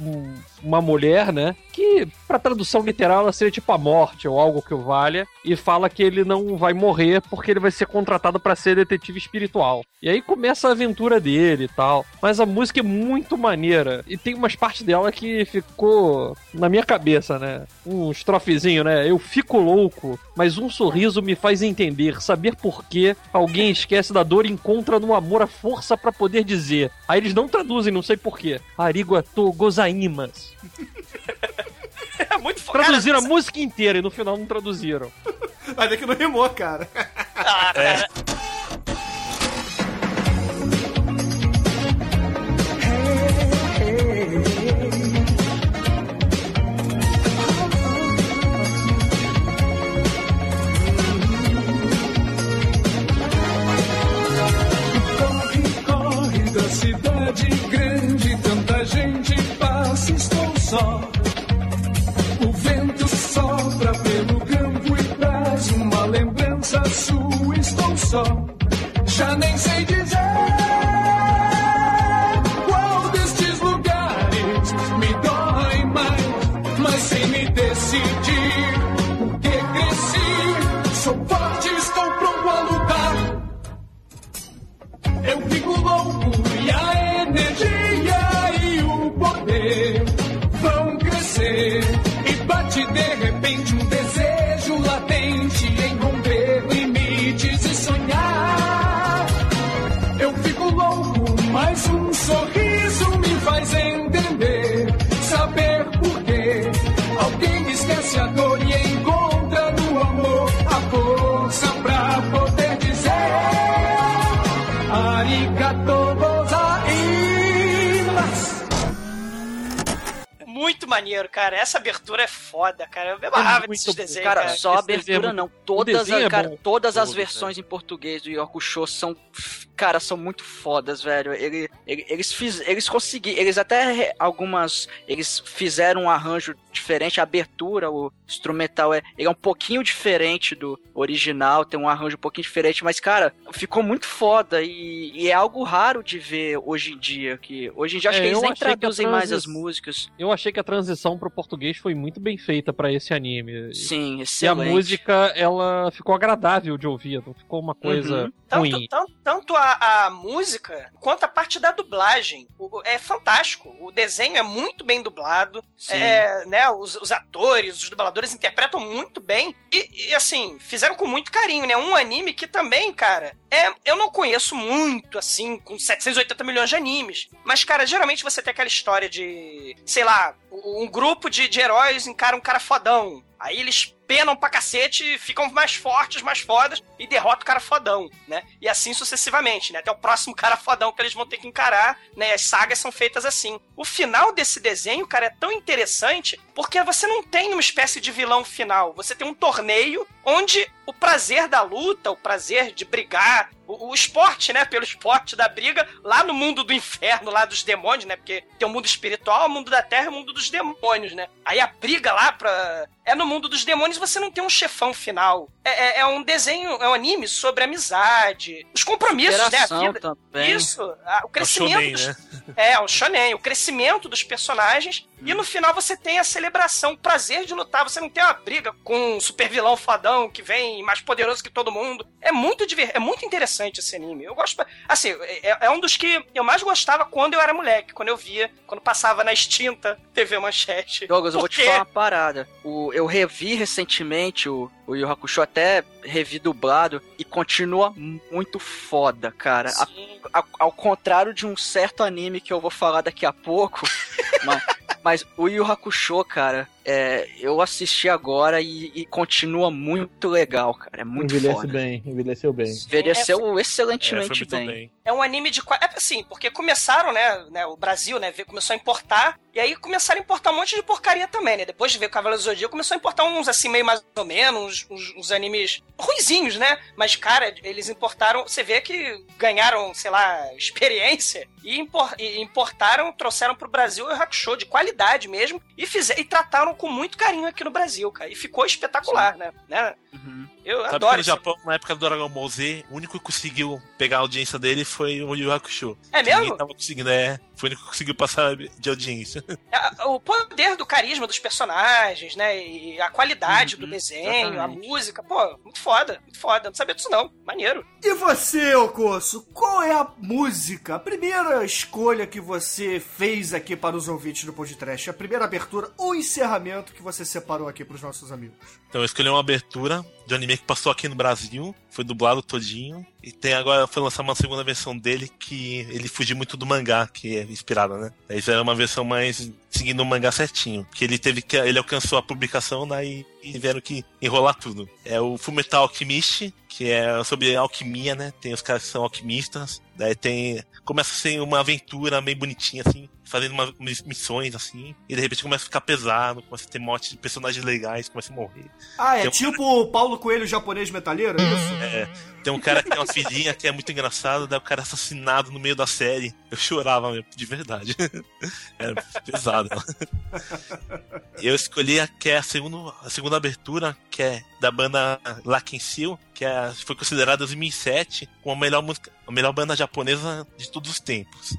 um- uma mulher, né? Que pra tradução literal ela seria tipo a morte ou algo que o valha e fala que ele não vai morrer porque ele vai ser contratado pra ser detetive espiritual. E aí começa a aventura dele e tal. Mas a música é muito maneira e tem umas partes dela que ficou na minha cabeça, né? Um estrofezinho, né? Eu fico louco, mas um sorriso me faz entender, saber por que alguém esquece da dor e encontra no amor a força pra poder dizer. Aí eles não traduzem, não sei por quê. Arigato gozaimas. É muito foda. Traduziram a música inteira e no final não traduziram. Mas é que não rimou, cara. Ah, cara. Corre, corre da cidade grande, sua, estou só. Já nem sei dizer qual destes lugares me dói mais, mas sem me decidir, porque cresci, sou forte, estou pronto a lutar. Eu fico louco e a energia e o poder vão crescer. E bate de repente um maneiro, cara. Essa abertura é foda, cara. Eu me amarrava desses desenhos, Cara, cara. só a é abertura não. Todas, é cara, bom. todas as Todo, versões em português do Yoko Show são. Cara, são muito fodas, velho. Ele, ele- eles fiz, eles conseguiram. Eles até algumas. Eles fizeram um arranjo diferente. A abertura, o instrumental é, ele é um pouquinho diferente do original. Tem um arranjo um pouquinho diferente. Mas, cara, ficou muito foda. E, e é algo raro de ver hoje em dia. Que hoje em dia acho É, que eles nem a traduzem mais as músicas. Eu achei que a transição pro português foi muito bem feita pra esse anime. Sim, E a excelente. música, ela ficou agradável de ouvir, não ficou uma coisa Uhum. Tanto, ruim. tanto, tanto a, a música quanto a parte da dublagem. O- é fantástico. O desenho é muito bem dublado. Sim. É, né, os, os atores, os dubladores interpretam muito bem. E, e, assim, fizeram com muito carinho, né? Um anime que também, cara, é, eu não conheço muito, assim, com 780 milhões de animes. Mas, cara, geralmente você tem aquela história de, sei lá, um grupo de, de heróis encara um cara fodão. Aí eles penam pra cacete, ficam mais fortes, mais fodas e derrotam o cara fodão, né? E assim sucessivamente, né? Até o próximo cara fodão que eles vão ter que encarar, né? As sagas são feitas assim. O final desse desenho, cara, é tão interessante porque você não tem uma espécie de vilão final. Você tem um torneio onde o prazer da luta, o prazer de brigar, o, o esporte, né? Pelo esporte da briga, lá no mundo do inferno, lá dos demônios, né? Porque tem o mundo espiritual, o mundo da terra e o mundo dos demônios, né? Aí a briga lá pra é no mundo dos demônios você não tem um chefão final. É, é, é um desenho, é um anime sobre amizade, os compromissos, né? A vida. também. Isso, a- o crescimento. shonen, dos- né? É, o shonen, o crescimento dos personagens. E no final você tem a celebração, o prazer de lutar. Você não tem uma briga com um super vilão fodão que vem mais poderoso que todo mundo. É muito diver... é muito interessante esse anime. Eu gosto. Assim, é, é um dos que eu mais gostava quando eu era moleque, quando eu via, quando passava na extinta TV Manchete. Douglas, eu vou te Porque- falar uma parada. O, eu revi recentemente o, o Yu Hakusho, até revi dublado, e continua muito foda, cara. A- a- ao contrário de um certo anime que eu vou falar daqui a pouco, mas, mas o Yu Hakusho, cara, é, eu assisti agora e, e continua muito legal, cara. É muito Envelhece foda. bem, envelheceu bem. Envelheceu É, excelentemente muito bem. bem. É um anime de. É assim, porque começaram, né, né? O Brasil, né? Começou a importar. E aí começaram a importar um monte de porcaria também, né? Depois de ver o Cavaleiro do Zodíaco, começou a importar uns assim, meio mais ou menos, uns, uns- uns animes ruizinhos, né? Mas, cara, eles importaram. Você vê que ganharam, sei lá, experiência e, impor- e importaram, trouxeram pro Brasil o Hakusho de qualidade mesmo. E, fizer, e trataram com muito carinho aqui no Brasil, cara. E ficou espetacular, né? né? Uhum. Eu Sabe que adoro no esse- Japão, na época do Dragon Ball Z, o único que conseguiu pegar a audiência dele foi o Yu Hakusho. É mesmo? Ninguém tava conseguindo, é. Foi o único que conseguiu passar de audiência. É, o poder do carisma dos personagens, né? E a qualidade do desenho, exatamente. a música, pô, muito foda, muito foda. Não sabia disso não, maneiro. E você, Ocosso, qual é a música, a primeira escolha que você fez aqui para os ouvintes do podcast? A primeira abertura ou encerramento que você separou aqui para os nossos amigos? Então eu escolhi uma abertura de um anime que passou aqui no Brasil, foi dublado todinho, e tem agora, foi lançar uma segunda versão dele que ele fugiu muito do mangá, que é inspirado, né? Aí fizeram uma versão mais seguindo o mangá certinho, que ele teve que, ele alcançou a publicação, daí e tiveram que enrolar tudo. É o Fullmetal Alchemist, que é sobre alquimia, né? Tem os caras que são alquimistas, daí tem, começa a ser uma aventura meio bonitinha, assim, fazendo umas missões, assim, e de repente começa a ficar pesado, começa a ter morte de personagens legais, começa a morrer. Ah, é Tem um- tipo o Paulo Coelho japonês metaleiro, é isso? É, tem um cara que tem uma filhinha que é muito engraçado, daí o cara é assassinado no meio da série. Eu chorava mesmo, de verdade. Era pesado. Eu escolhi a que é a segunda, a segunda abertura, que é da banda Lakin Seal, que é, foi considerada em 2007 como a melhor música, a melhor banda japonesa de todos os tempos.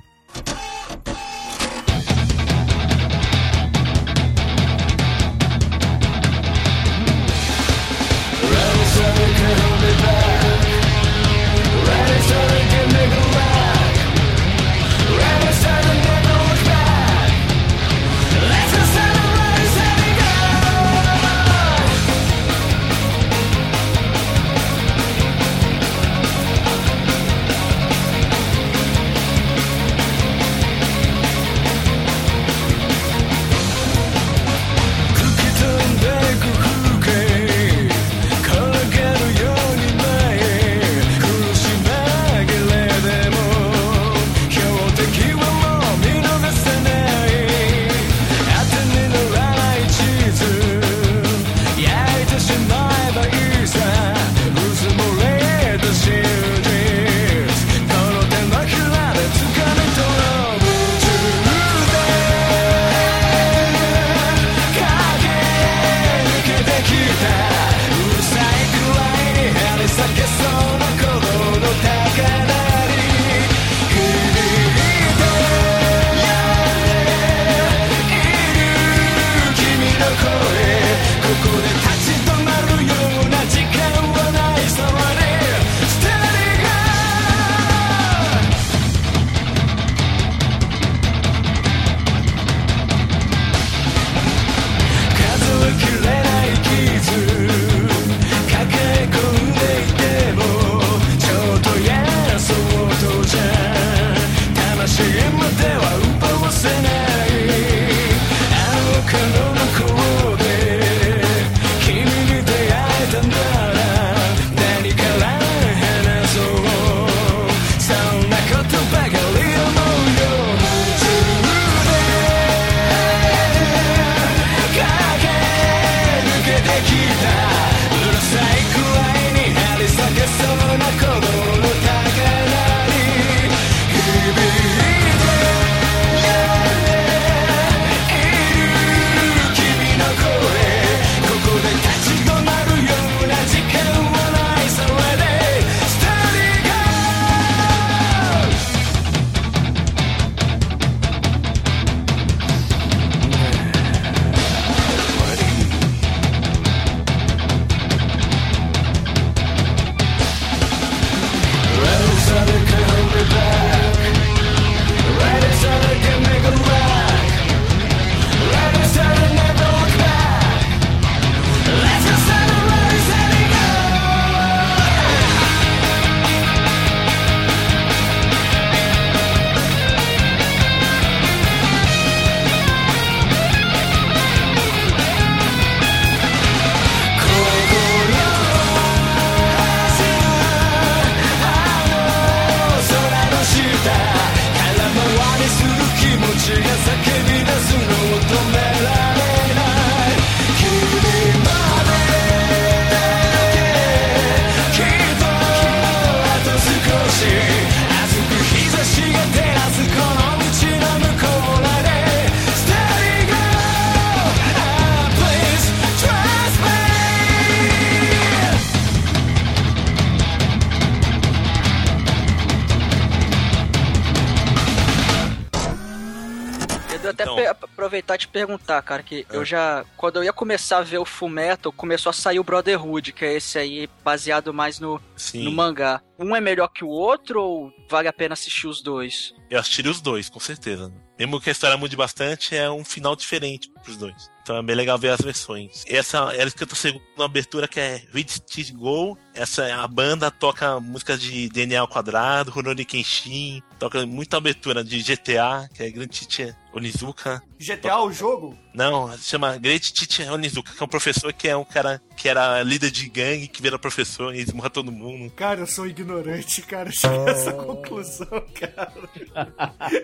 Perguntar, cara, que É. eu já. Quando eu ia começar a ver o Full Metal, começou a sair o Brotherhood, que é esse aí baseado mais no, Sim. no mangá. Um é melhor que o outro ou vale a pena assistir os dois? Eu assistiria os dois, com certeza. Mesmo que a história mude bastante, é um final diferente pros dois. Então é bem legal ver as versões. Essa ela escuta a segunda abertura que é Read Stitch Go. Essa a banda toca músicas de DNA ao quadrado, Rurouni Kenshin, toca muita abertura de GTA, que é Grand Teacher Onizuka. GTA, o jogo? Não, se chama Great Teacher Onizuka, que é um professor que é um cara que era líder de gangue, que vira professor e esmurra todo mundo. Cara, eu sou ignorante, cara. Cheguei a essa conclusão, cara.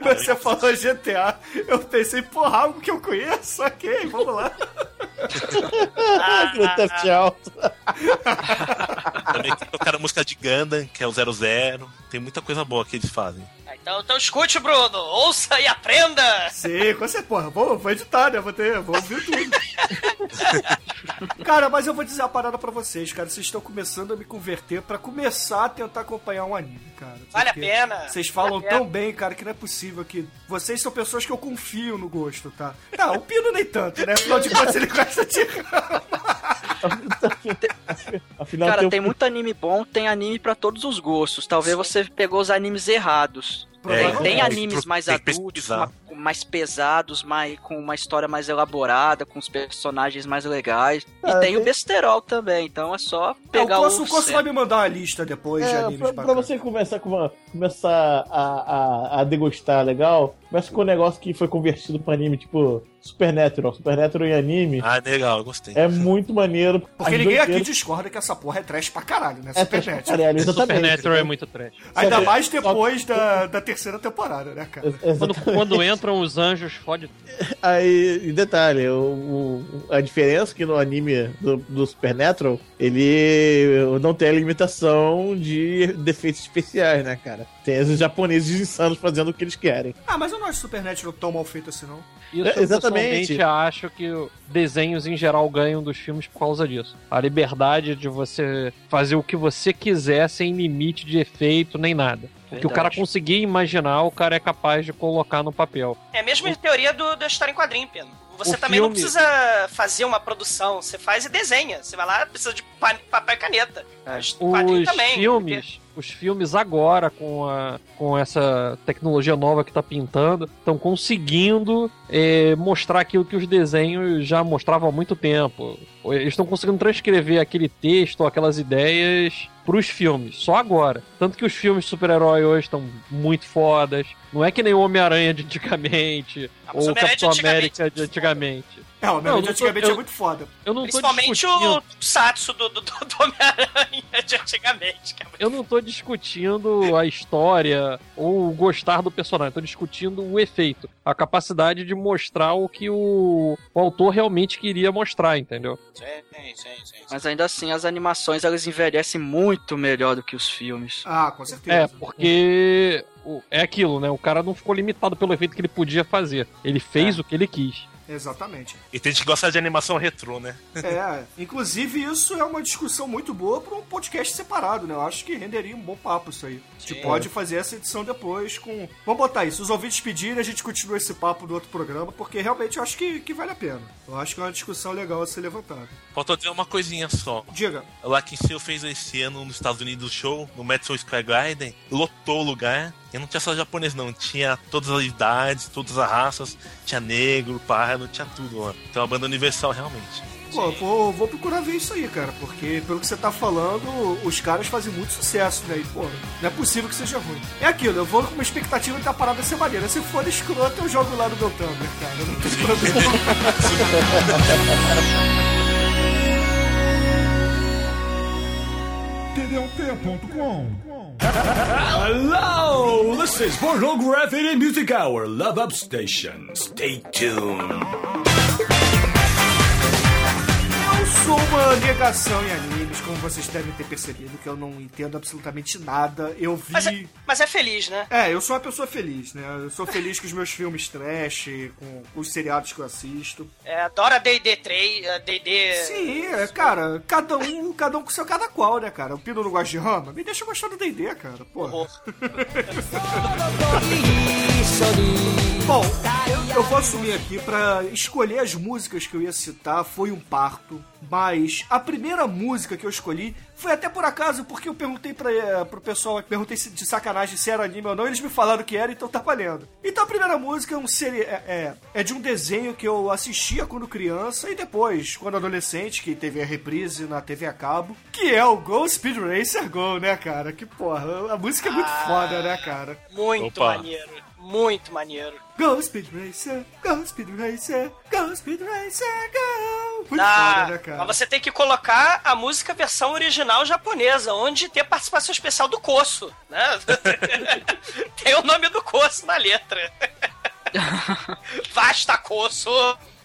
Você falou GTA, eu pensei, porra, algo que eu conheço, ok, vamos lá. Grand Theft Auto. Também tocaram música de Gundam, que é o 00. Tem muita coisa boa que eles fazem. Então, então escute, Bruno. Ouça e aprenda. Sim, com certeza, porra, vou, vou editar, né? Vou, ter, vou ouvir tudo. cara, mas eu vou dizer uma parada pra vocês, cara. Vocês estão começando a me converter pra começar a tentar acompanhar um anime, cara. Vale a pena. Vocês falam Vale a pena. tão bem, cara, que não é possível que. Vocês são pessoas que eu confio no gosto, tá? Não, o Pino nem tanto, né? Afinal de contas, ele gosta de. Afinal, Cara, tem, tem um- muito anime bom, tem anime pra todos os gostos. Talvez você pegou os animes errados. É, tem tem é, animes mais adultos, pesquisar. Ma- mais pesados, mais, com uma história mais elaborada, com os personagens mais legais. Ah, e tem o besterol também, então é só É, o pegar Cosso, o. o Cosso vai me mandar uma lista depois de É, animes pra, pra você começar, com uma- começar a, a, a degustar legal, começa com um negócio que foi convertido pra anime, tipo Supernatural. Supernatural em anime Ah, legal, gostei. é muito maneiro. Porque ninguém aqui discorda que essa porra é trash pra caralho, né? É Supernatural. caralho, exatamente. Supernatural é muito trash. Ainda Só que- mais só- depois da, da terceira temporada, né, cara? Ex- Quando, quando entram os anjos, fode. Aí, e detalhe, o, o- a diferença é que no anime do, do Supernatural, ele não tem a limitação de defeitos especiais, né, cara? Tem os japoneses insanos fazendo o que eles querem. Ah, mas eu não acho Supernatural tão mal feito assim, não. Isso É, eu exatamente. pessoalmente acho que o- desenhos em geral ganham dos filmes por causa disso. A liberdade de você fazer o que você quiser sem limite de efeito nem nada. O que o cara conseguir imaginar, o cara é capaz de colocar no papel. É a mesma teoria do, da história em quadrinho, Pino. Você O também não filme- precisa fazer uma produção, você faz e desenha. Você vai lá, precisa de pa- papel e caneta. Quadrinho Os também. filmes, os filmes agora com, a, com essa tecnologia nova que tá pintando, estão conseguindo é, mostrar aquilo que os desenhos já mostravam há muito tempo. Eles estão conseguindo transcrever aquele texto, aquelas ideias pros filmes, só agora. Tanto que os filmes de super-herói hoje estão muito fodas. Não é que nem o Homem-Aranha de antigamente, Ah, ou o Capitão América de antigamente. É, o Não, Homem-Aranha antigamente é eu- muito foda. Eu não Principalmente discutindo... o Satsu do, do, do Homem-Aranha de antigamente. que é Eu não tô discutindo a história ou gostar do personagem, tô discutindo o efeito, a capacidade de mostrar o que o, o autor realmente queria mostrar, entendeu? Sim, sim, sim, sim. Mas ainda assim, as animações elas envelhecem muito melhor do que os filmes. Ah, com certeza. É, porque é aquilo, né? O cara não ficou limitado pelo efeito que ele podia fazer. Ele fez o que ele quis. Exatamente. E tem gente que gosta de animação retrô, né? É, inclusive isso é uma discussão muito boa para um podcast separado, né? Eu acho que renderia um bom papo isso aí. A gente pode fazer essa edição depois com. Vamos botar isso. Os ouvintes pedirem, a gente continua esse papo do outro programa, porque realmente eu acho que, que vale a pena. Eu acho que é uma discussão legal a ser levantada. Faltou dizer uma coisinha só. Diga. Lá que Seu fez esse ano nos Estados Unidos o show, no Madison Square Garden, lotou o lugar. E não tinha só japonês, não. Tinha todas as idades, todas as raças. Tinha negro, pardo, tinha tudo lá. Então é uma banda universal, realmente. Pô, vou, vou procurar ver isso aí, cara, porque pelo que você tá falando, os caras fazem muito sucesso, né? E, pô, não é possível que seja ruim. É aquilo, eu vou com uma expectativa de a parada ser maneira. Se for escroto, eu jogo lá no meu Tumblr, cara. Não tem problema. td1p.com. Hello! This is Pornography and Music Hour, Love Up Station. Stay tuned. Sou uma negação em animes, como vocês devem ter percebido, que eu não entendo absolutamente nada. Eu vi. Mas é, mas é feliz, né? É, eu sou uma pessoa feliz, né? Eu sou feliz com os meus filmes trash, com os seriados que eu assisto. É, adora D&D 3, eh, D&D... Sim, é, cara, cada um, cada um com seu cada qual, né, cara? O Pino não gosta de Rama, me deixa gostar do D&D, cara, porra. Bom, eu, vou assumir aqui pra escolher as músicas que eu ia citar foi um parto, mas a primeira música que eu escolhi foi até por acaso porque eu perguntei pra, eh, pro pessoal, perguntei se- de sacanagem se era anime ou não, eles me falaram que era, então tá valendo. Então a primeira música é, um seri é, é, é de um desenho que eu assistia quando criança e depois, quando adolescente, que teve a reprise na TV a cabo, que é o Go Speed Racer Go, né, cara? Que porra, a música é muito foda, né, cara? Muito Opa. maneiro. Muito maneiro. Go Speed Racer, Go Speed Racer, Go Speed Racer, Go. Muito Ah, foda, né, cara? Mas você tem que colocar a música versão original japonesa, onde tem a participação especial do Kosso, né? tem o nome do Kosso na letra. Basta Kosso!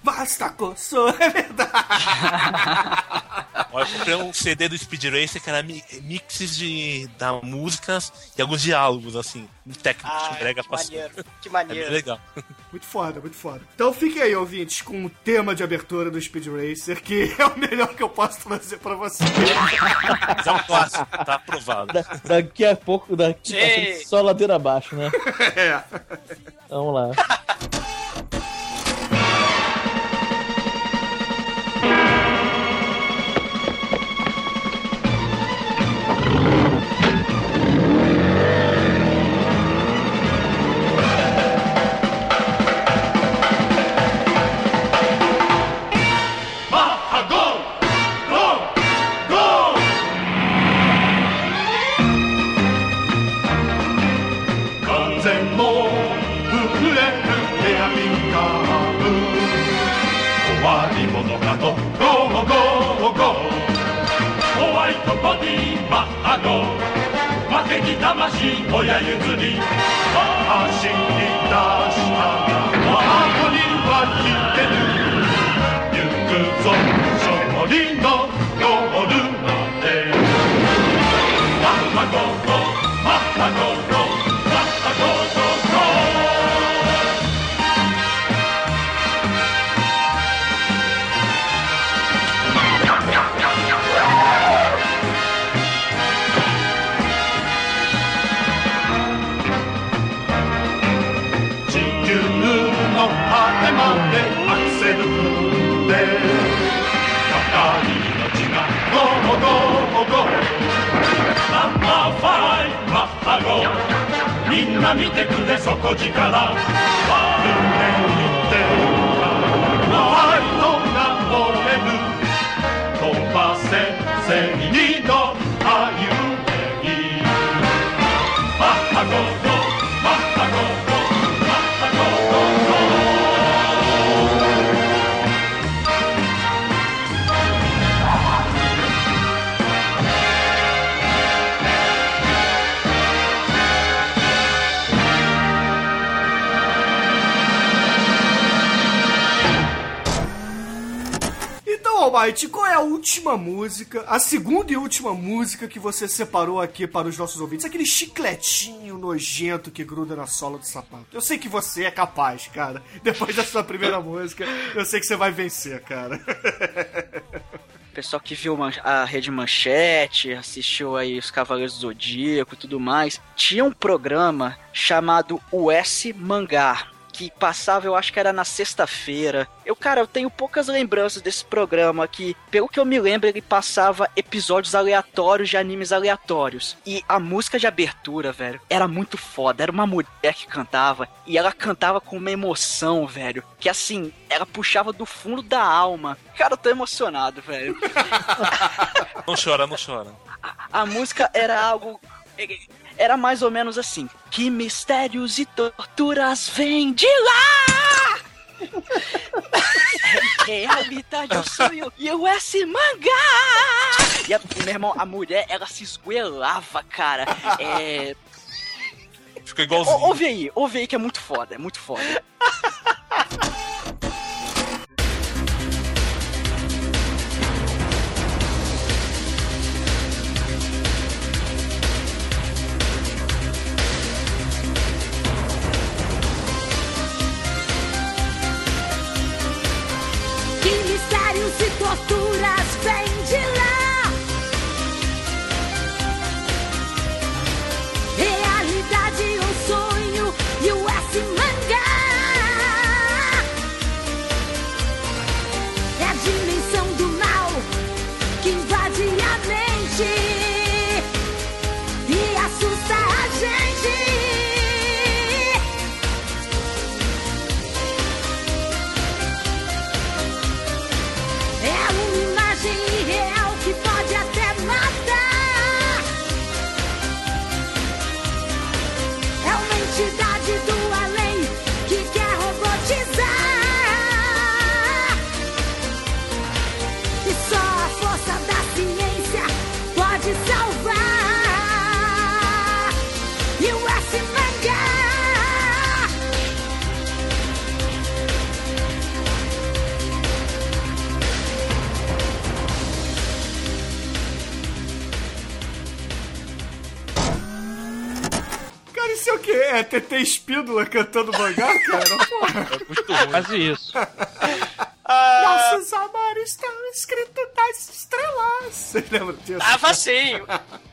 Basta Kosso, é verdade. Olha, eu comprei um CD do Speed Racer que era mi- mixes de da músicas e alguns diálogos, assim, um técnico Ah, de brega que passando. maneiro, que É maneiro. bem legal. Muito foda, muito foda. Então fiquem aí, ouvintes, com o tema de abertura do Speed Racer, que é o melhor que eu posso trazer pra vocês. É um clássico, tá aprovado. Da- daqui a pouco, daqui Sim. frente, só ladeira abaixo, né? É. Vamos lá. とボディマッハの。負けに魂親譲り走り出したがこにはひげる。行くぞ勝利のゴールまで。マッハゴーマッハゴご。マッハファイバッハゴみんな見てくれ底力。バーンでせせりのあゆ Almighty, qual é a última música, a segunda e última música que você separou aqui para os nossos ouvintes? Aquele chicletinho nojento que gruda na sola do sapato. Eu sei que você é capaz, cara. Depois da sua primeira música, eu sei que você vai vencer, cara. Pessoal que viu a Rede Manchete, assistiu aí os Cavaleiros do Zodíaco e tudo mais, tinha um programa chamado US Mangá. Que passava, eu acho que era na sexta-feira. Eu, cara, eu tenho poucas lembranças desse programa que, pelo que eu me lembro, ele passava episódios aleatórios de animes aleatórios. E a música de abertura, velho, era muito foda. Era uma mulher que cantava. E ela cantava com uma emoção, velho. Que assim, ela puxava do fundo da alma. Cara, eu tô emocionado, velho. Não chora, não chora. A música era algo. Era mais ou menos assim: Que mistérios e torturas vêm de lá! Realidade é o sonho e o S mangá! E, a, meu irmão, a mulher, ela se esgoelava, cara. É. Ficou igualzinho. Ou- Ouve aí, ouve aí que é muito foda, é muito foda. Espíndola cantando mangá, cara? Porra. É quase isso. Nossos amores estão escritos nas estrelas. Você lembra disso? Tava assim.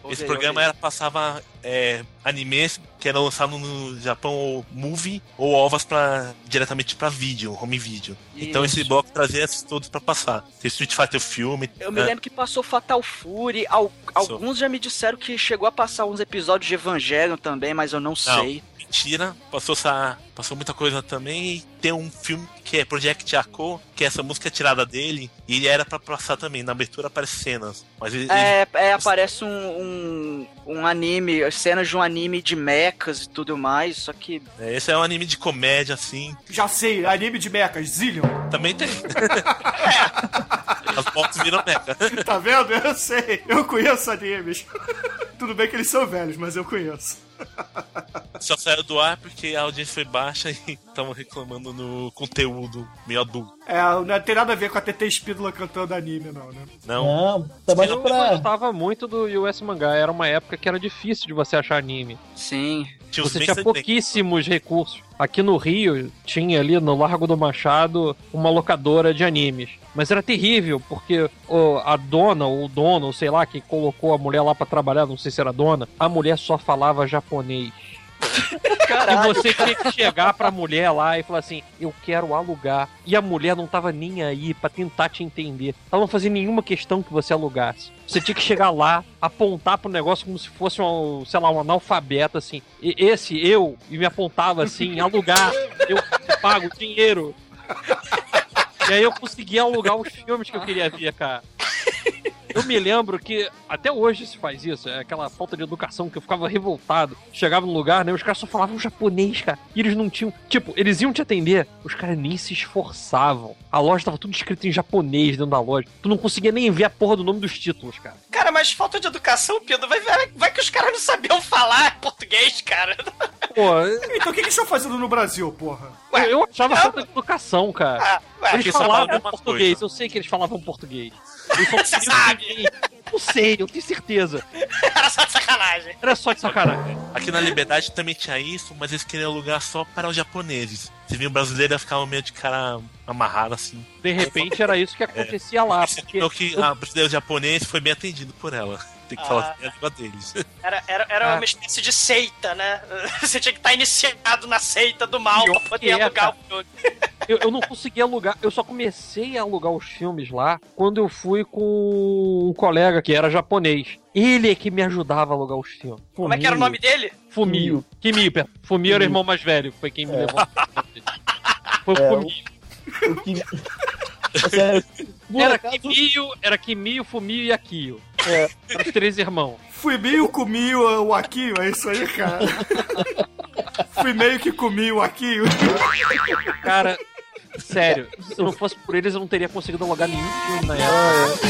Esse programa era, passava é, animes que eram lançados no Japão ou movie ou ovas pra, diretamente pra vídeo, home video. Então esse Isso. bloco trazia esses todos pra passar. Tem Street Fighter filme. Eu me né? lembro que passou Fatal Fury, al- alguns já me disseram que chegou a passar uns episódios de Evangelion também, mas eu não, Não, sei. Mentira. Passou, essa, passou muita coisa também. E tem um filme que é Project Ako, que essa música é tirada dele. E ele era pra passar também. Na abertura aparece cenas. Mas ele, É, é, aparece um, um, um anime, cenas de um anime de mechas e tudo mais, só que. ele- é, esse é um anime de comédia, assim. Já sei, anime de mechas, Zillion. Também tem. As motos viram mecha. Tá vendo? Eu sei. Eu conheço animes. Tudo bem que eles são velhos, mas eu conheço. Só saiu do ar porque a audiência foi baixa e estavam reclamando no conteúdo meio adulto. É, não tem nada a ver com a TT Espíndola cantando anime, não, né? Não. Não, tá mais Eu pra. gostava muito do US Mangá. Era uma época que era difícil de você achar anime. Sim. Você tinha pouquíssimos recursos. Aqui no Rio, tinha ali no Largo do Machado uma locadora de animes. Mas era terrível, porque o- a dona, ou o dono, ou sei lá, que colocou a mulher lá pra trabalhar, não sei se era a dona, a mulher só falava japonês. E você tinha que chegar pra mulher lá e falar assim: Eu quero alugar. E a mulher não tava nem aí pra tentar te entender. Ela não fazia nenhuma questão que você alugasse. Você tinha que chegar lá, apontar pro negócio como se fosse um, sei lá, um analfabeto, assim. E esse, eu, e me apontava assim: alugar, eu pago dinheiro. E aí eu conseguia alugar os filmes que eu queria ver, cara. Eu me lembro que até hoje se faz isso, é aquela falta de educação que eu ficava revoltado. Chegava no lugar, né? Os caras só falavam japonês, cara. E eles não tinham. Tipo, eles iam te atender, os caras nem se esforçavam. A loja tava tudo escrito em japonês dentro da loja. Tu não conseguia nem ver a porra do nome dos títulos, cara. Cara, mas falta de educação, Pedro. Vai, vai, vai que os caras não sabiam falar português, cara. Pô, Então o que que eles estão fazendo no Brasil, porra? eu, eu achava falta de educação, cara. Ah, ué, Eles falavam português, coisas. eu sei que eles falavam português. Você sabe. Eu sei, eu tenho certeza. Era só de sacanagem. Era só de sacanagem. Aqui na Liberdade também tinha isso, mas eles queriam alugar só para os japoneses. Você viu o brasileiro ia ficar meio de cara amarrado assim. De repente era isso que acontecia lá. Você Porque viu que a brasileiro japonês foi bem atendido por ela. Tem que Ah. falar a língua deles. Era, era, era Ah. uma espécie de seita, né? Você tinha que estar iniciado na seita do mal pra poder é, alugar cara. o filme. eu, eu não conseguia alugar. Eu só comecei a alugar os filmes lá quando eu fui com um colega que era japonês. Ele é que me ajudava a alugar os filmes. Como é que era o nome dele? Fumio. Kimio, pera. Fumio era o irmão mais velho, foi quem me levou. Foi o É, Fumio. O. É era acaso... Kimio, era Kimio, Fumio e Akio. É. Os três irmãos. Fui meio comi o Aquinho, é isso aí, cara. Fui meio que comi o Aquinho. Cara, sério, se não fosse por eles, eu não teria conseguido alugar nenhum filme na época.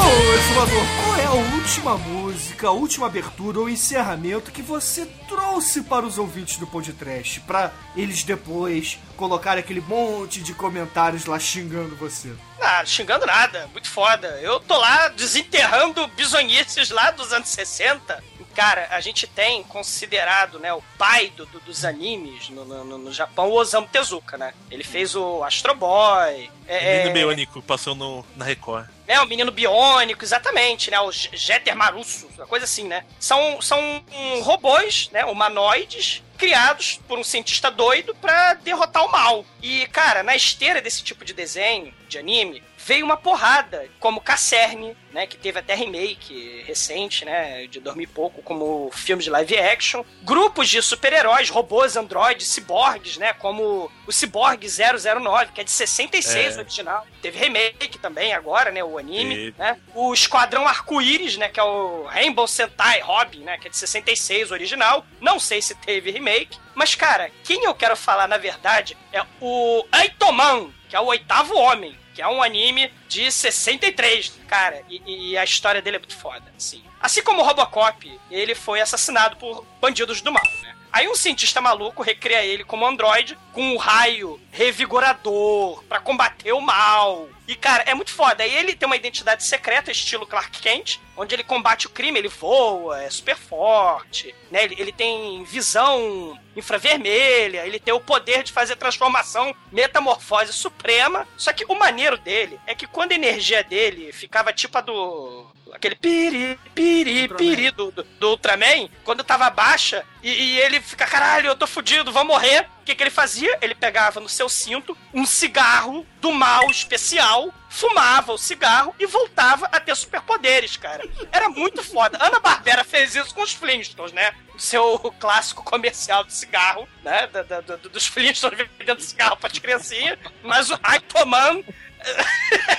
Ô, Exumador, qual é a última música? A última abertura ou encerramento que você trouxe para os ouvintes do podcast? Pra eles depois colocarem aquele monte de comentários lá xingando você. Ah, xingando nada, muito foda. Eu tô lá desenterrando bisonhices lá dos anos 60. Cara, a gente tem considerado, né, o pai do, do- dos animes no, no- no Japão, o Osamu Tezuka, né? Ele fez o Astro Boy. É, Menino é, Biônico passou no, na Record. né, o menino biônico, exatamente, né? O Jeter Marusso, uma coisa assim, né? São, são hum, robôs, né? Humanoides, criados por um cientista doido pra derrotar o mal. E, cara, na esteira desse tipo de desenho, de anime, veio uma porrada, como Casserne, né? Que teve até remake recente, né? De dormir pouco, como filmes de live action. Grupos de super-heróis, robôs, androides, ciborgues, né? Como o Cyborg 009, que é de 66 É. original. Teve remake também agora, né? O anime, Teve. né? O Esquadrão Arco-Íris, né? Que é o Rainbow Sentai Robin, né? Que é de 66 original. Não sei se teve remake. Mas, cara, quem eu quero falar, na verdade, é o Aitoman, que é o oitavo homem. Que é um anime de 63, cara. E, e a história dele é muito foda, assim. Assim como o Robocop, ele foi assassinado por bandidos do mal, né? Aí um cientista maluco recria ele como androide com um raio revigorador pra combater o mal. E, cara, é muito foda. Ele tem uma identidade secreta, estilo Clark Kent, onde ele combate o crime, ele voa, é super forte, né? Ele, ele tem visão infravermelha, ele tem o poder de fazer transformação, metamorfose suprema. Só que o maneiro dele é que quando a energia dele ficava tipo a do. aquele piri, piri, piri do, do, do Ultraman, quando tava baixa, e, e ele fica, caralho, eu tô fudido, vou morrer. Que, que ele fazia? Ele pegava no seu cinto um cigarro do mal especial, fumava o cigarro e voltava a ter superpoderes, cara. Era muito foda. Ana Barbera fez isso com os Flintstones, né? Seu clássico comercial de cigarro, né? Da, dos Flintstones vendendo cigarro para criancinhas. Mas o Aitoman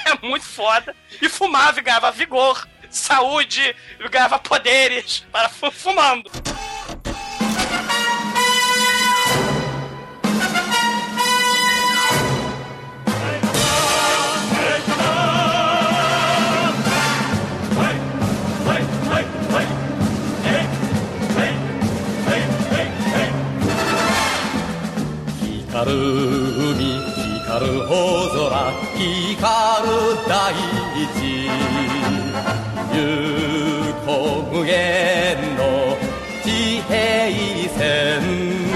é muito foda. E fumava e ganhava vigor, saúde, ganhava poderes para fu- fumando. る海光る大空光る大地。行こ無限の地平線。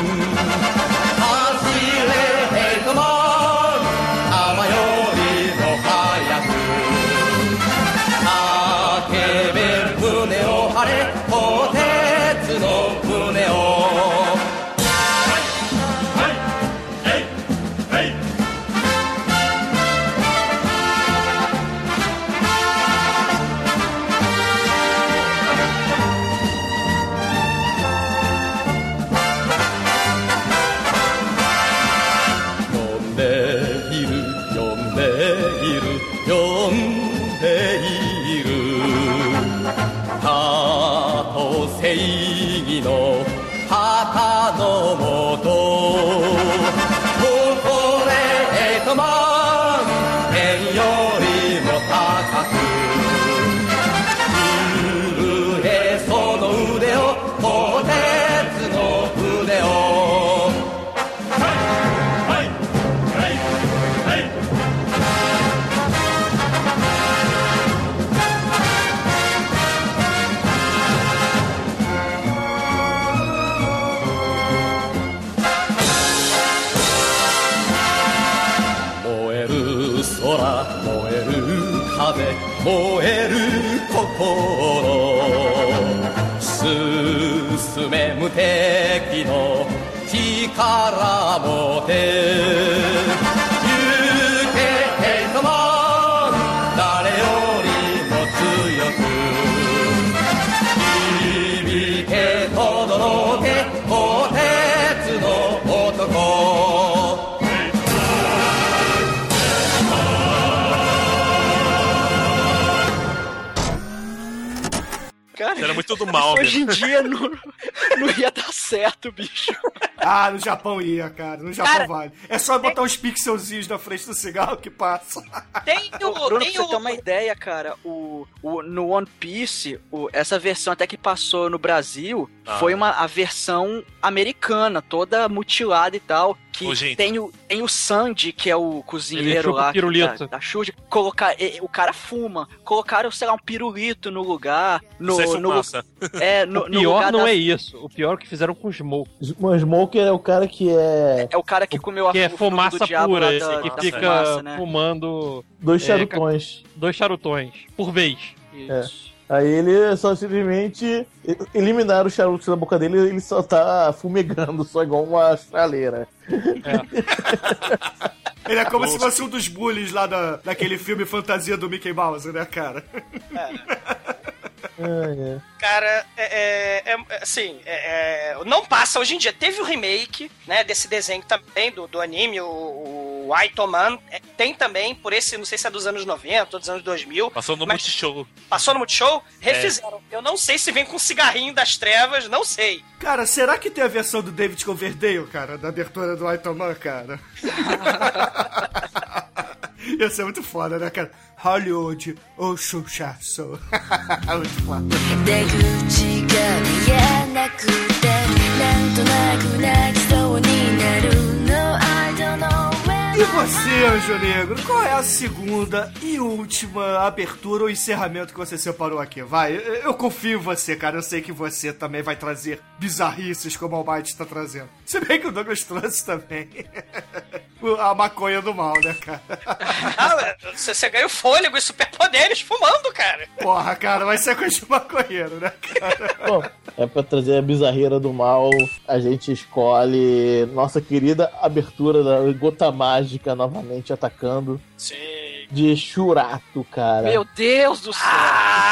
正義の旗のもと。敵の力もて era muito do mal. Hoje em dia não, não ia dar certo, bicho. Ah, no Japão ia, cara. No Japão Cara, vale. É só botar uns pixelzinhos na frente do cigarro que passa. Tem o. Bruno, tem pra você o- ter uma ideia, cara, o, o, no One Piece, o- essa versão até que passou no Brasil Ah. foi uma, a versão americana, toda mutilada e tal. Que Ô, tem, o, tem o Sandy, que é o cozinheiro lá pirulito. da, da Xuxa. Colocar, e- o cara fuma. Colocaram, sei lá, um pirulito no lugar. No, é no, é, no, O no pior lugar não da- é isso. O pior é o que fizeram com o Smoke. O Smoker é o cara que é É o cara que comeu a Que é fumaça pura, da- que da fica fumaça, né? fumando dois É, charutões. dois charutões por vez. Isso. Aí ele só simplesmente eliminaram o charuto da boca dele ele só tá fumegando, só igual uma chaleira. Ele é como se fosse um dos bullies lá da, daquele filme fantasia do Mickey Mouse, né, cara? Cara, é, é- é- assim, é- é, não passa hoje em dia. Teve o remake, né, desse desenho também, do, do anime, o, o Aitoman. É, tem também, por esse, não sei se é dos anos 90 ou dos anos 2000. Passou no Multishow. Passou no Multishow, refizeram. Eu não sei se vem com cigarrinho das trevas, não sei. Cara, será que tem a versão do David Coverdale, cara, da abertura do Aitoman, cara? Ia ser muito foda, né, cara? Hollywood, o chuchaço. muito foda. 出口が見えなくてなんとなく泣きそうになる No, I don't know when E você, Anjo Negro, qual é a segunda e última abertura ou encerramento que você separou aqui? Vai, eu, eu confio em você, cara. Eu sei que você também vai trazer bizarrices como o Almighty está trazendo. Se bem que o Douglas trouxe também. O- a maconha do mal, né, cara? Ah, você, você ganha fôlego e superpoderes fumando, cara. Porra, cara, vai ser coisa de maconheiro, né, cara? Bom, é pra trazer a bizarreira do mal, a gente escolhe nossa querida abertura da Gota Mágica novamente atacando. Sim. De Churato, cara. Meu Deus do céu!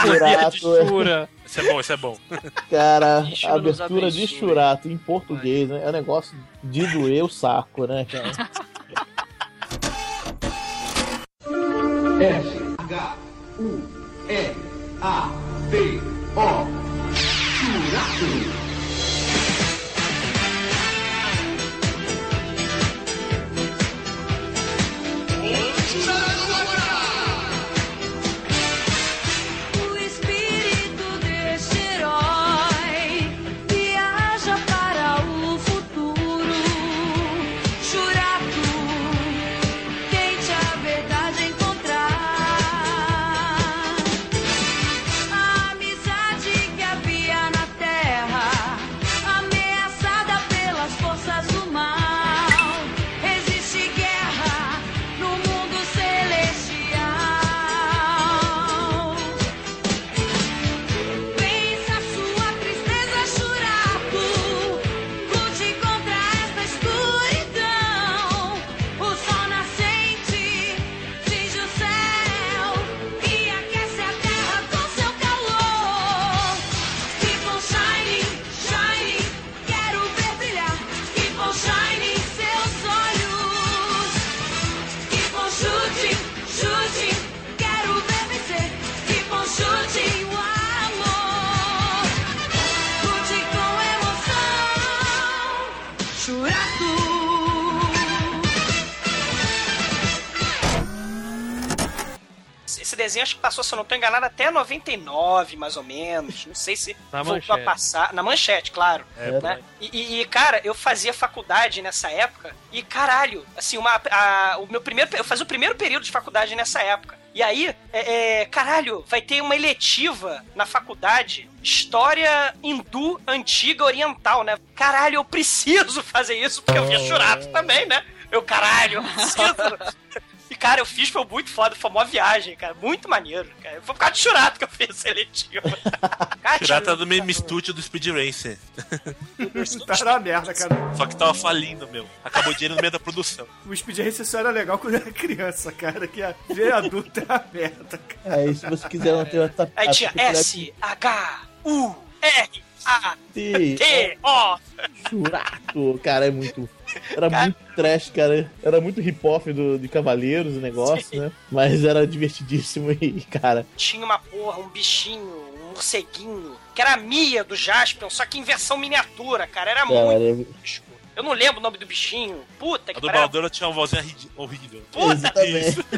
Churato é- Jura? Esse é bom, esse é bom. Cara, a abertura de. Churato em português né, é um negócio de doer o saco, né, cara? F H U E A T O Churato. O desenho acho que passou, se eu não tô enganado, até 99, mais ou menos. Não sei se Na voltou manchete. a passar. Na manchete, claro. É, né? E, e- cara, eu fazia faculdade nessa época e, caralho, assim, uma, a- o meu primeiro. Eu fazia o primeiro período de faculdade nessa época. E aí, é, é, caralho, vai ter uma eletiva na faculdade, História Hindu Antiga Oriental, né? Caralho, eu preciso fazer isso, porque eu via churato também, né? Eu, caralho, eu preciso. Cara, eu fiz, foi muito foda, foi uma viagem, cara. Muito maneiro, cara. Foi por causa de churato que eu fiz seletivo. Churato tá no mesmo estúdio do Speed Racer. Tá na merda, cara. Só que tava falindo, meu. Acabou o dinheiro no meio da produção. O Speed Racer só era legal quando era criança, cara. Que a ver adulto é a merda, cara. Aí, se você quiser manter a ta- Aí tinha S, H, U, R, T, T, O. Churato, cara, é muito. Era muito trash, cara. Era muito hip-hop do- de Cavaleiros o negócio, né? Mas era divertidíssimo e, cara. Tinha uma porra, um bichinho, um morceguinho, que era a Mia do Jaspion, só que em versão miniatura, cara. Era Cara, muito. Eu não lembro o nome do bichinho. Puta A que pariu. dubladora tinha uma vozinha horrível. Puta! Isso.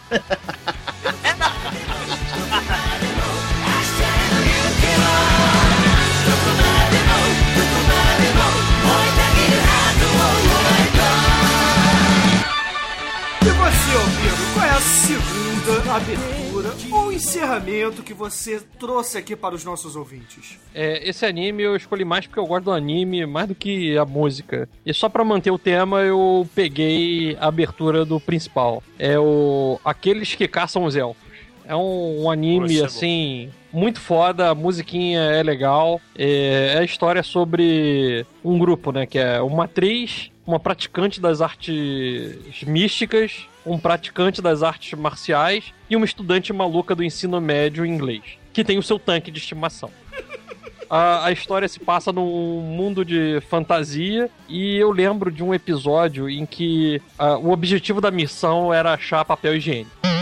Você, Alpino, qual é a segunda abertura ou encerramento que você trouxe aqui para os nossos ouvintes? É, esse anime eu escolhi mais porque eu gosto do anime mais do que a música. E só pra manter o tema, eu peguei a abertura do principal. É o Aqueles que Caçam os Elfos. É um, um anime, Poxa, é assim, muito foda, a musiquinha é legal. É, é a história sobre um grupo, né? Que é uma atriz, uma praticante das artes místicas, um praticante das artes marciais e uma estudante maluca do ensino médio inglês, que tem o seu tanque de estimação. A, a história se passa num mundo de fantasia e eu lembro de um episódio em que ah, o objetivo da missão era achar papel higiênico.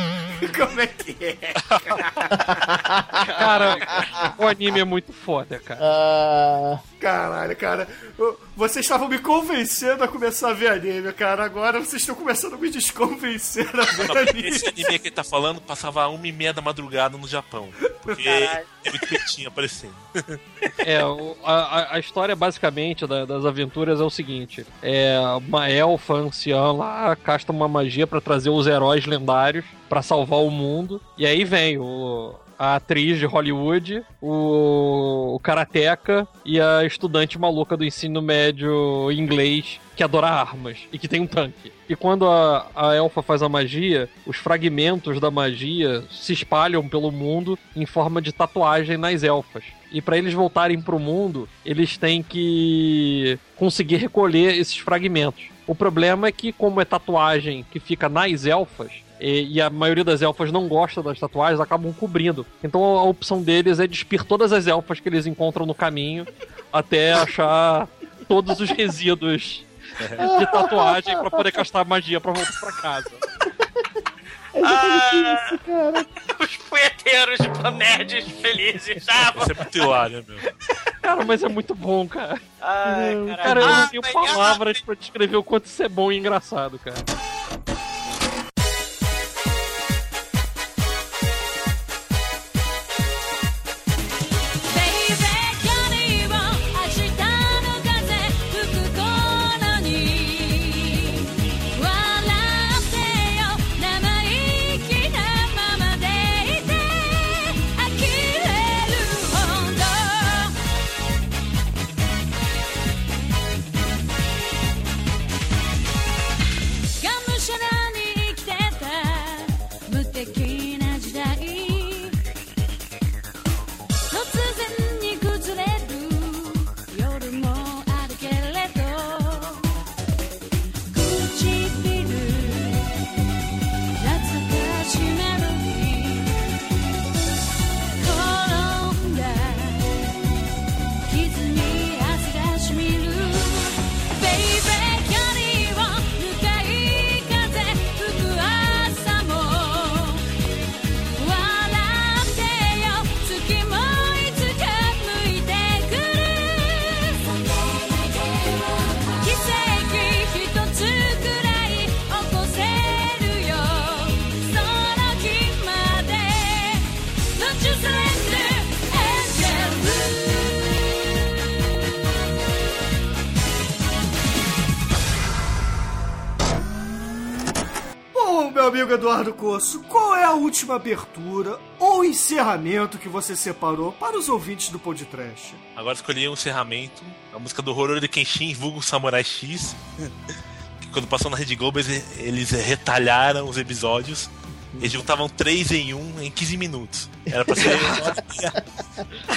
Como é que é? Cara, o anime é muito foda, cara. Ah, Caralho, cara. Vocês estavam me convencendo a começar a ver anime, cara. Agora vocês estão começando a me desconvencer a ver anime. Esse anime que ele tá falando passava a uma e meia da madrugada no Japão. Porque é muito peitinho aparecendo. É, o- a, a- história basicamente da- das aventuras é o seguinte: é uma elfa anciã lá casta uma magia pra trazer os heróis lendários pra salvar o mundo. E aí vem o, a atriz de Hollywood, o, o karateca e a estudante maluca do ensino médio inglês que adora armas e que tem um tanque. E quando a, a elfa faz a magia, os fragmentos da magia se espalham pelo mundo em forma de tatuagem nas elfas. E para eles voltarem pro mundo, eles têm que conseguir recolher esses fragmentos. O problema é que, como é tatuagem que fica nas elfas, e, e a maioria das elfas não gosta das tatuagens, acabam cobrindo. Então a opção deles é despir todas as elfas que eles encontram no caminho até achar todos os resíduos de tatuagem pra poder castar magia pra voltar pra casa. Ah, os punheteiros nerds felizes. Ah, Isso é muito hilário, meu. Cara, mas é muito bom, cara. Ai, Cara, eu não tenho mas- palavras pra descrever o quanto isso é bom e engraçado, cara. Eduardo Coço, qual é a última abertura ou encerramento que você separou para os ouvintes do Podcast? Agora escolhi um encerramento, a música do Horror de Kenshin, vulgo Samurai X. que quando passou na Rede Globo, eles, eles retalharam os episódios. Eles juntavam três em um em 15 minutos. Era pra ser uma hora e.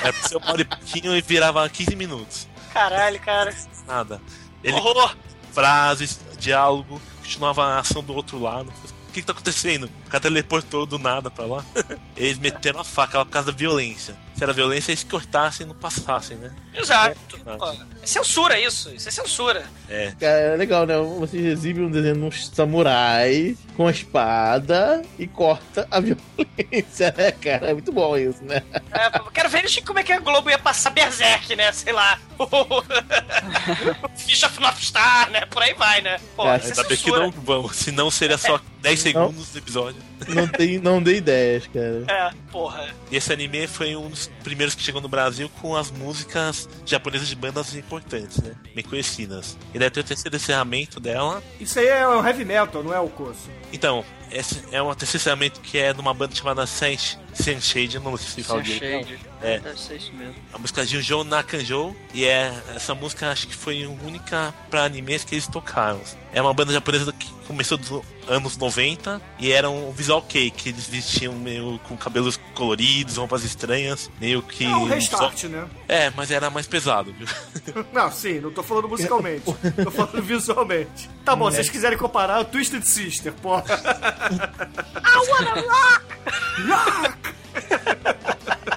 Era pra ser uma hora e pouquinho e virava 15 minutos. Caralho, cara. Nada. Ele Horror! frases, diálogo, continuava a ação do outro lado. Que, que tá acontecendo? Cara teleportou do nada pra lá. Eles meteram a faca lá por causa da violência. se era violência, eles cortassem e não passassem, né? Exato. É. Pô, é censura isso, isso é censura. É. Cara, é legal, né? Você exibe um desenho de um samurai com a espada e corta a violência, né, cara? É muito bom isso, né? É, eu quero ver como é que a Globo ia passar Berserk, né? Sei lá. Fish of North Star, né? Por aí vai, né? Pô, isso é Ainda bem que não vamos, senão seria só 10 segundos do episódio. Não, tem, não dei ideias, cara. É, porra. E esse anime foi um dos primeiros que chegou no Brasil com as músicas japonesas de bandas importantes, né? Bem conhecidas. E daí tem o terceiro encerramento dela. Isso aí é o heavy metal, não é o coço. Então, esse é um terceiro encerramento que é numa banda chamada Saint Shade, não sei se fala direito. Shade. É. Deve ser isso mesmo. A música de Junjo Nakanjo. E é essa música acho que foi a única pra animes que eles tocaram. É uma banda japonesa que começou dos anos 90 e era um visual cake. Eles vestiam meio com cabelos coloridos, roupas estranhas, meio que. É um restart, né? É, mas era mais pesado, viu? Não, sim, não tô falando musicalmente. tô falando visualmente. Tá bom, É. se vocês quiserem comparar, o Twisted Sister, porra. I wanna rock!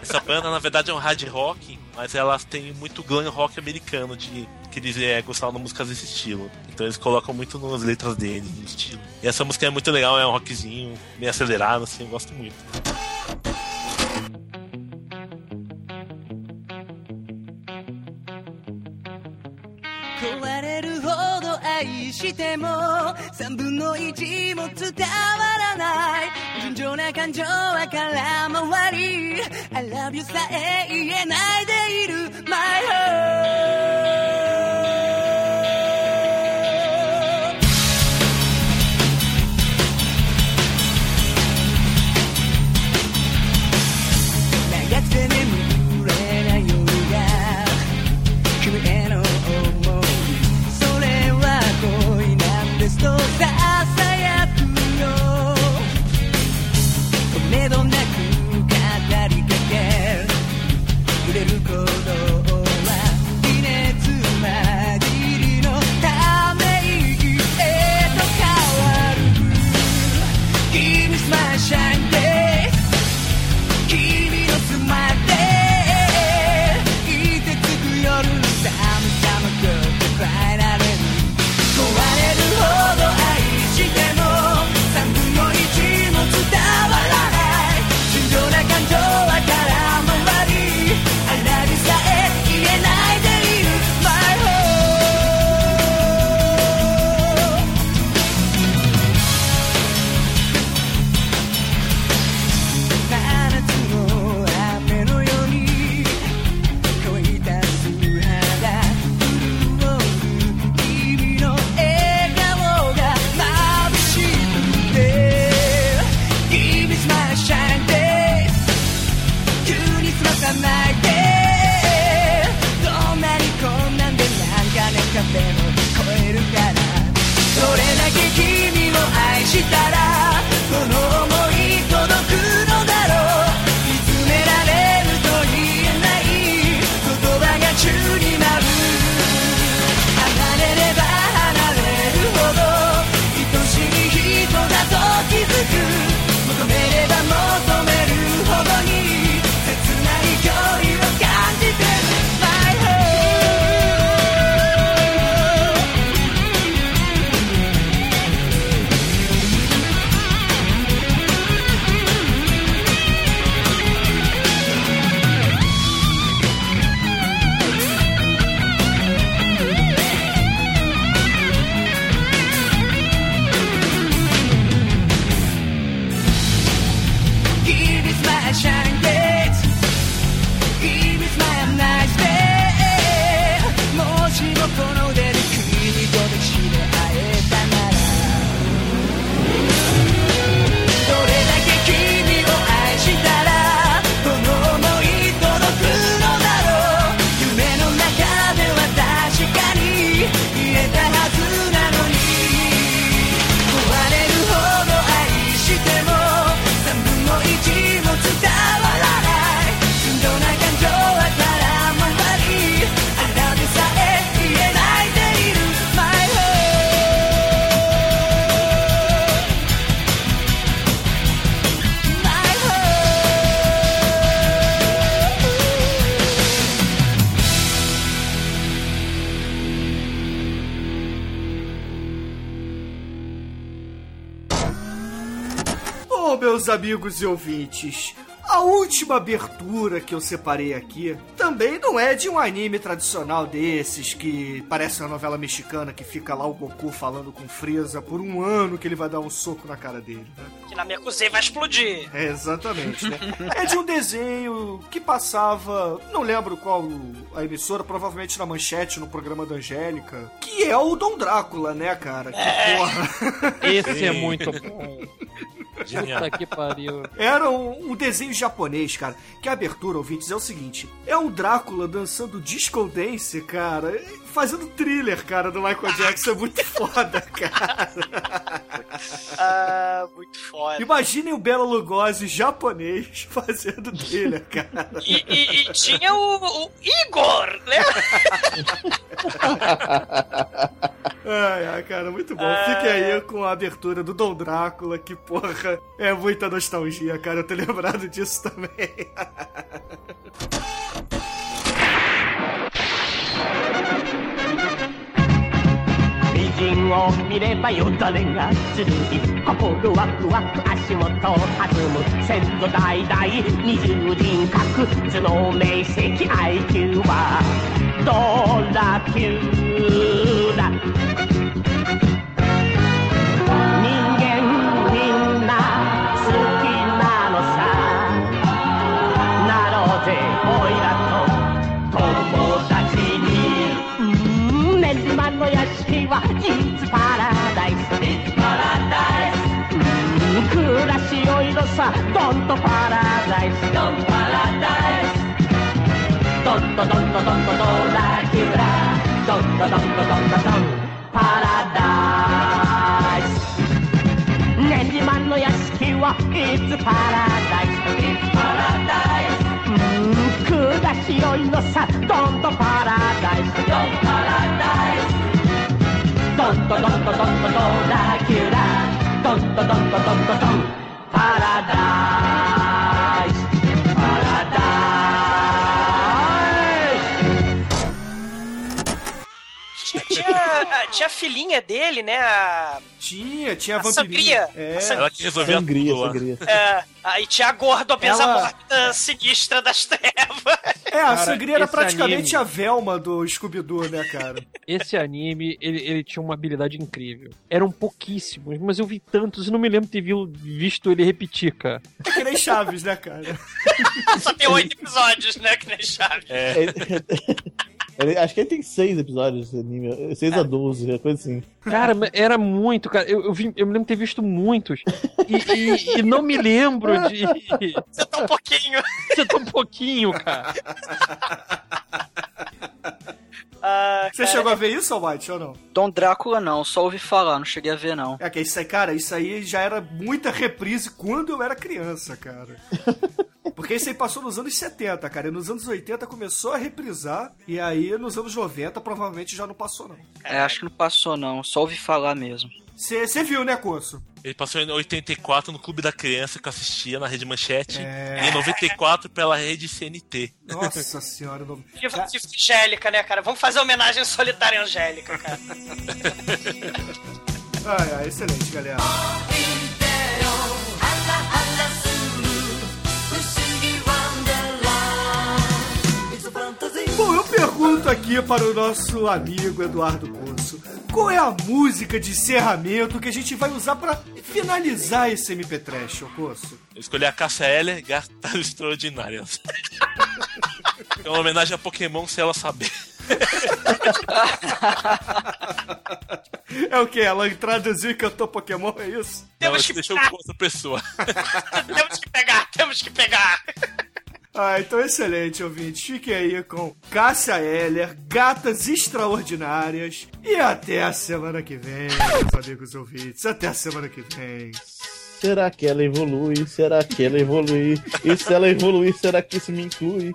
Essa banda, na verdade, é um hard rock, mas elas têm muito glam rock americano, de que eles é, gostavam de músicas desse estilo. Então eles colocam muito nas letras deles, no estilo. E essa música é muito legal, é um rockzinho, meio acelerado, assim, eu gosto muito. 愛しても三分の一も伝わらない。純情な感情は空回り。I love you さえ言えないでいる。My heart go amigos e ouvintes, a última abertura que eu separei aqui também não é de um anime tradicional desses que parece uma novela mexicana que fica lá o Goku falando com Freeza por um ano que ele vai dar um soco na cara dele, né? Que na minha cozinha vai explodir. É, exatamente, né? É de um desenho que passava, não lembro qual a emissora, provavelmente na manchete, no programa da Angélica, que é o Dom Drácula, né, cara? Que porra. Esse é muito bom. Puta que pariu. Era um, um desenho japonês, cara. Que a abertura, ouvintes, é o seguinte: é um Drácula dançando disco dance, cara, fazendo thriller, cara, do Michael Jackson. É muito foda, cara. Ah, muito foda. Imaginem o Bela Lugosi japonês fazendo thriller, cara. E, e- e tinha o, o Igor, né? Ai, ai, cara, muito bom. Fique aí com a abertura do Dom Drácula, que porra, é muita nostalgia, cara. Eu tô lembrado disso também. 美人を見ればよだれがするい心ワクワク足元を弾む先祖代々二重人格頭脳明晰 IQ はドラキューラ な好きなのさなろうぜおいらと友達にうん。ねじまの屋敷はイッツパラダイスイッツパラダイス。うん暮らしよいのさドンとパラダイス。ドンパラダイス。ドントドントドントドラキュラドンとドンとドンとドン It's paradise It's paradise くだいのさどんどパラダイスどんパラダイスどんどどんどどんどドラキュラどんどどんどどんどんパラダイス tinha, a filhinha dele, né? A, Tinha, tinha a a vampirinha. Sangria. É. A Sang- Ela que resolveu Sangria, tudo sangria. É, aí tinha a gorda obesa Ela- morta sinistra das trevas. É, a Cara, sangria era praticamente anime- a Velma do Scooby-Doo, né, cara? Esse anime, ele, ele tinha uma habilidade incrível. Eram pouquíssimos, mas eu vi tantos e não me lembro de ter visto ele repetir, cara. É que nem Chaves, né, cara? Só tem oito episódios, né? Que nem chave. É, Ele- acho que ele tem seis episódios esse anime. 6 a 12, coisa assim. Cara, mas era muito, cara. Eu, eu, vi- eu me lembro de ter visto muitos. E, e- e não me lembro de. Você tá um pouquinho. Você tá um pouquinho, cara. Ah, Você cara, chegou a ver isso, Almighty, ou não? Dom Drácula não, só ouvi falar, não cheguei a ver não. É que isso aí, cara, isso aí já era muita reprise quando eu era criança, cara. Porque isso aí passou nos anos 70, cara. E nos anos 80 começou a reprisar. E aí nos anos 90 provavelmente já não passou, não. É, acho que não passou não, só ouvi falar mesmo. Você viu, né, Coço? ele passou em 84 no Clube da Criança que eu assistia na Rede Manchete. É. E em 94 pela Rede CNT. Nossa senhora. Não... Que Angélica, né, cara? Vamos fazer homenagem solitária à Angélica, cara. Ai, ai, excelente, galera. Pergunto aqui para o nosso amigo Eduardo Coço. Qual é a música de encerramento que a gente vai usar para finalizar esse MP Trash, ô Coço? Eu escolhi a Cássia Heller, Gatas Extraordinárias. É uma homenagem a Pokémon, se ela saber. É o que? Ela traduziu e cantou Pokémon, é isso? Não, Temos que deixou com outra pessoa. temos que pegar, temos que pegar. Ah, então excelente, ouvinte. Fique aí com Cássia Heller, Gatas Extraordinárias. E até a semana que vem, meus amigos ouvintes. Até a semana que vem. Será que ela evolui? Será que ela evolui? E se ela evoluir, será que isso me inclui?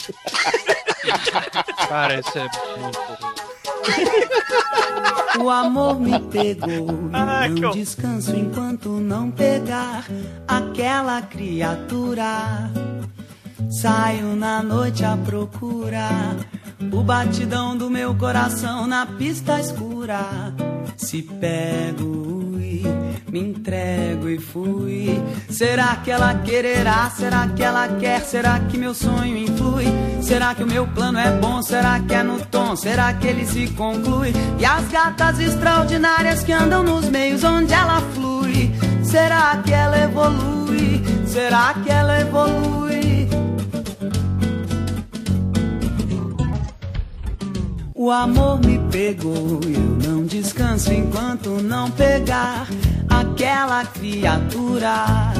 Cara, isso é muito. O amor me pegou e não descanso enquanto não pegar aquela criatura. Saio na noite a procurar o batidão do meu coração na pista escura. Se pego e me entrego e fui. Será que ela quererá? Será que ela quer? Será que meu sonho influi? Será que o meu plano é bom? Será que é no tom? Será que ele se conclui? E as gatas extraordinárias que andam nos meios onde ela flui? Será que ela evolui? Será que ela evolui? O amor me pegou, eu não descanso enquanto não pegar aquela criatura.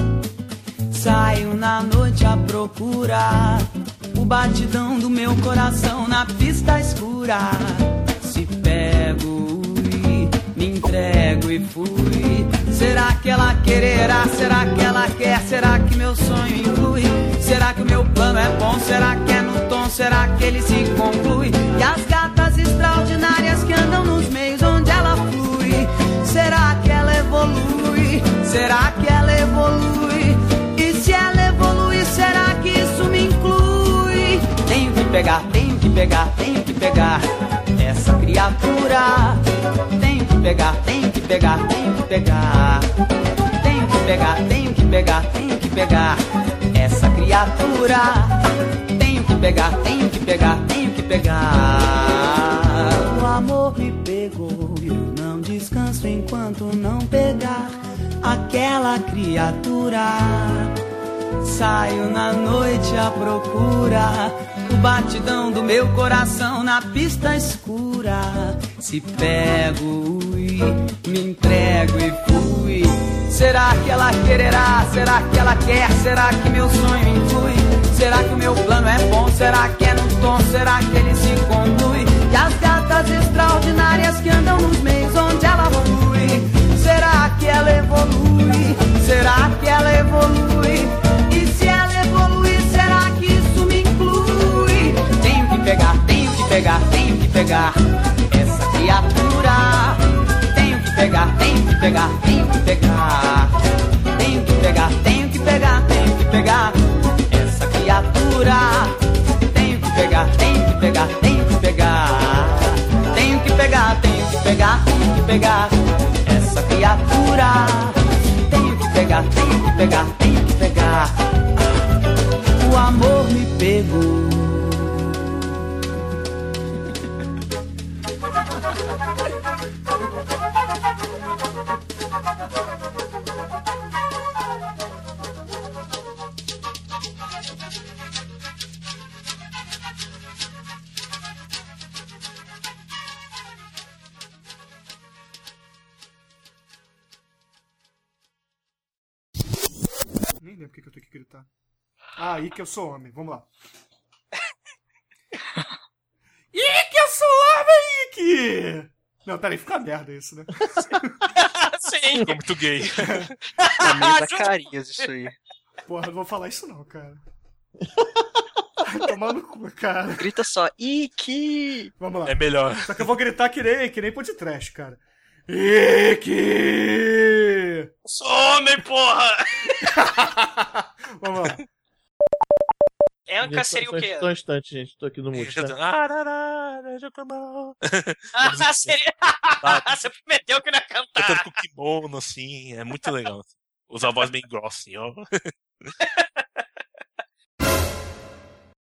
Saio na noite à procura o batidão do meu coração na pista escura. Se pego e me entrego e fui. Será que ela quererá? Será que ela quer? Será que meu sonho inclui? Será que o meu plano é bom? Será que é no tom? Será que ele se conclui? E as gatas extraordinárias que andam nos meios onde ela flui. Será que ela evolui? Será que ela evolui? E se ela evolui, será que isso me inclui? Tenho que pegar, tenho que pegar, tenho que pegar essa criatura. Tenho que pegar, tenho que pegar, tenho que pegar. Tenho que pegar, tenho que pegar, tenho que pegar essa criatura. Tenho que pegar, tenho que pegar, tenho que pegar. O amor me pegou, eu não descanso enquanto não pegar aquela criatura. Saio na noite à procura o batidão do meu coração na pista escura. Se pego e me entrego e fui. Será que ela quererá? Será que ela quer? Será que meu sonho influi? Será que o meu plano é bom? Será que é no tom? Será que ele se conclui? E as gatas extraordinárias que andam nos meios onde ela flui. Será que ela evolui? Será que ela evolui? Pegar, tenho que pegar essa criatura. Tenho que pegar, tenho que pegar, tenho que pegar. Tenho que pegar, tenho que pegar, tenho que pegar essa criatura. Tenho que pegar, tenho que pegar, tenho que pegar. Tenho que pegar, tenho que pegar, tenho que pegar essa criatura. Tenho que pegar, tenho que pegar, tenho que pegar. O amor me pegou. Aí que eu sou homem. Vamos lá. Ih, que eu sou homem, Ike! Não, peraí, fica merda isso, né? Sim. Ficou muito gay. É meio Zacarias isso aí. Porra, não vou falar isso não, cara. Vai Tomar no cu, cara. Grita só, Iki! Vamos lá. É melhor. Só que eu vou gritar que nem, que nem podcast, cara. Ike! Sou homem, porra! Vamos lá. Enca seria o quê? Só um instante, gente. Tô aqui no mute. Tá? Ah, seria... Você prometeu que não ia cantar. Cantando com kimono, assim, é muito legal. Usar a voz bem grossa, assim, ó.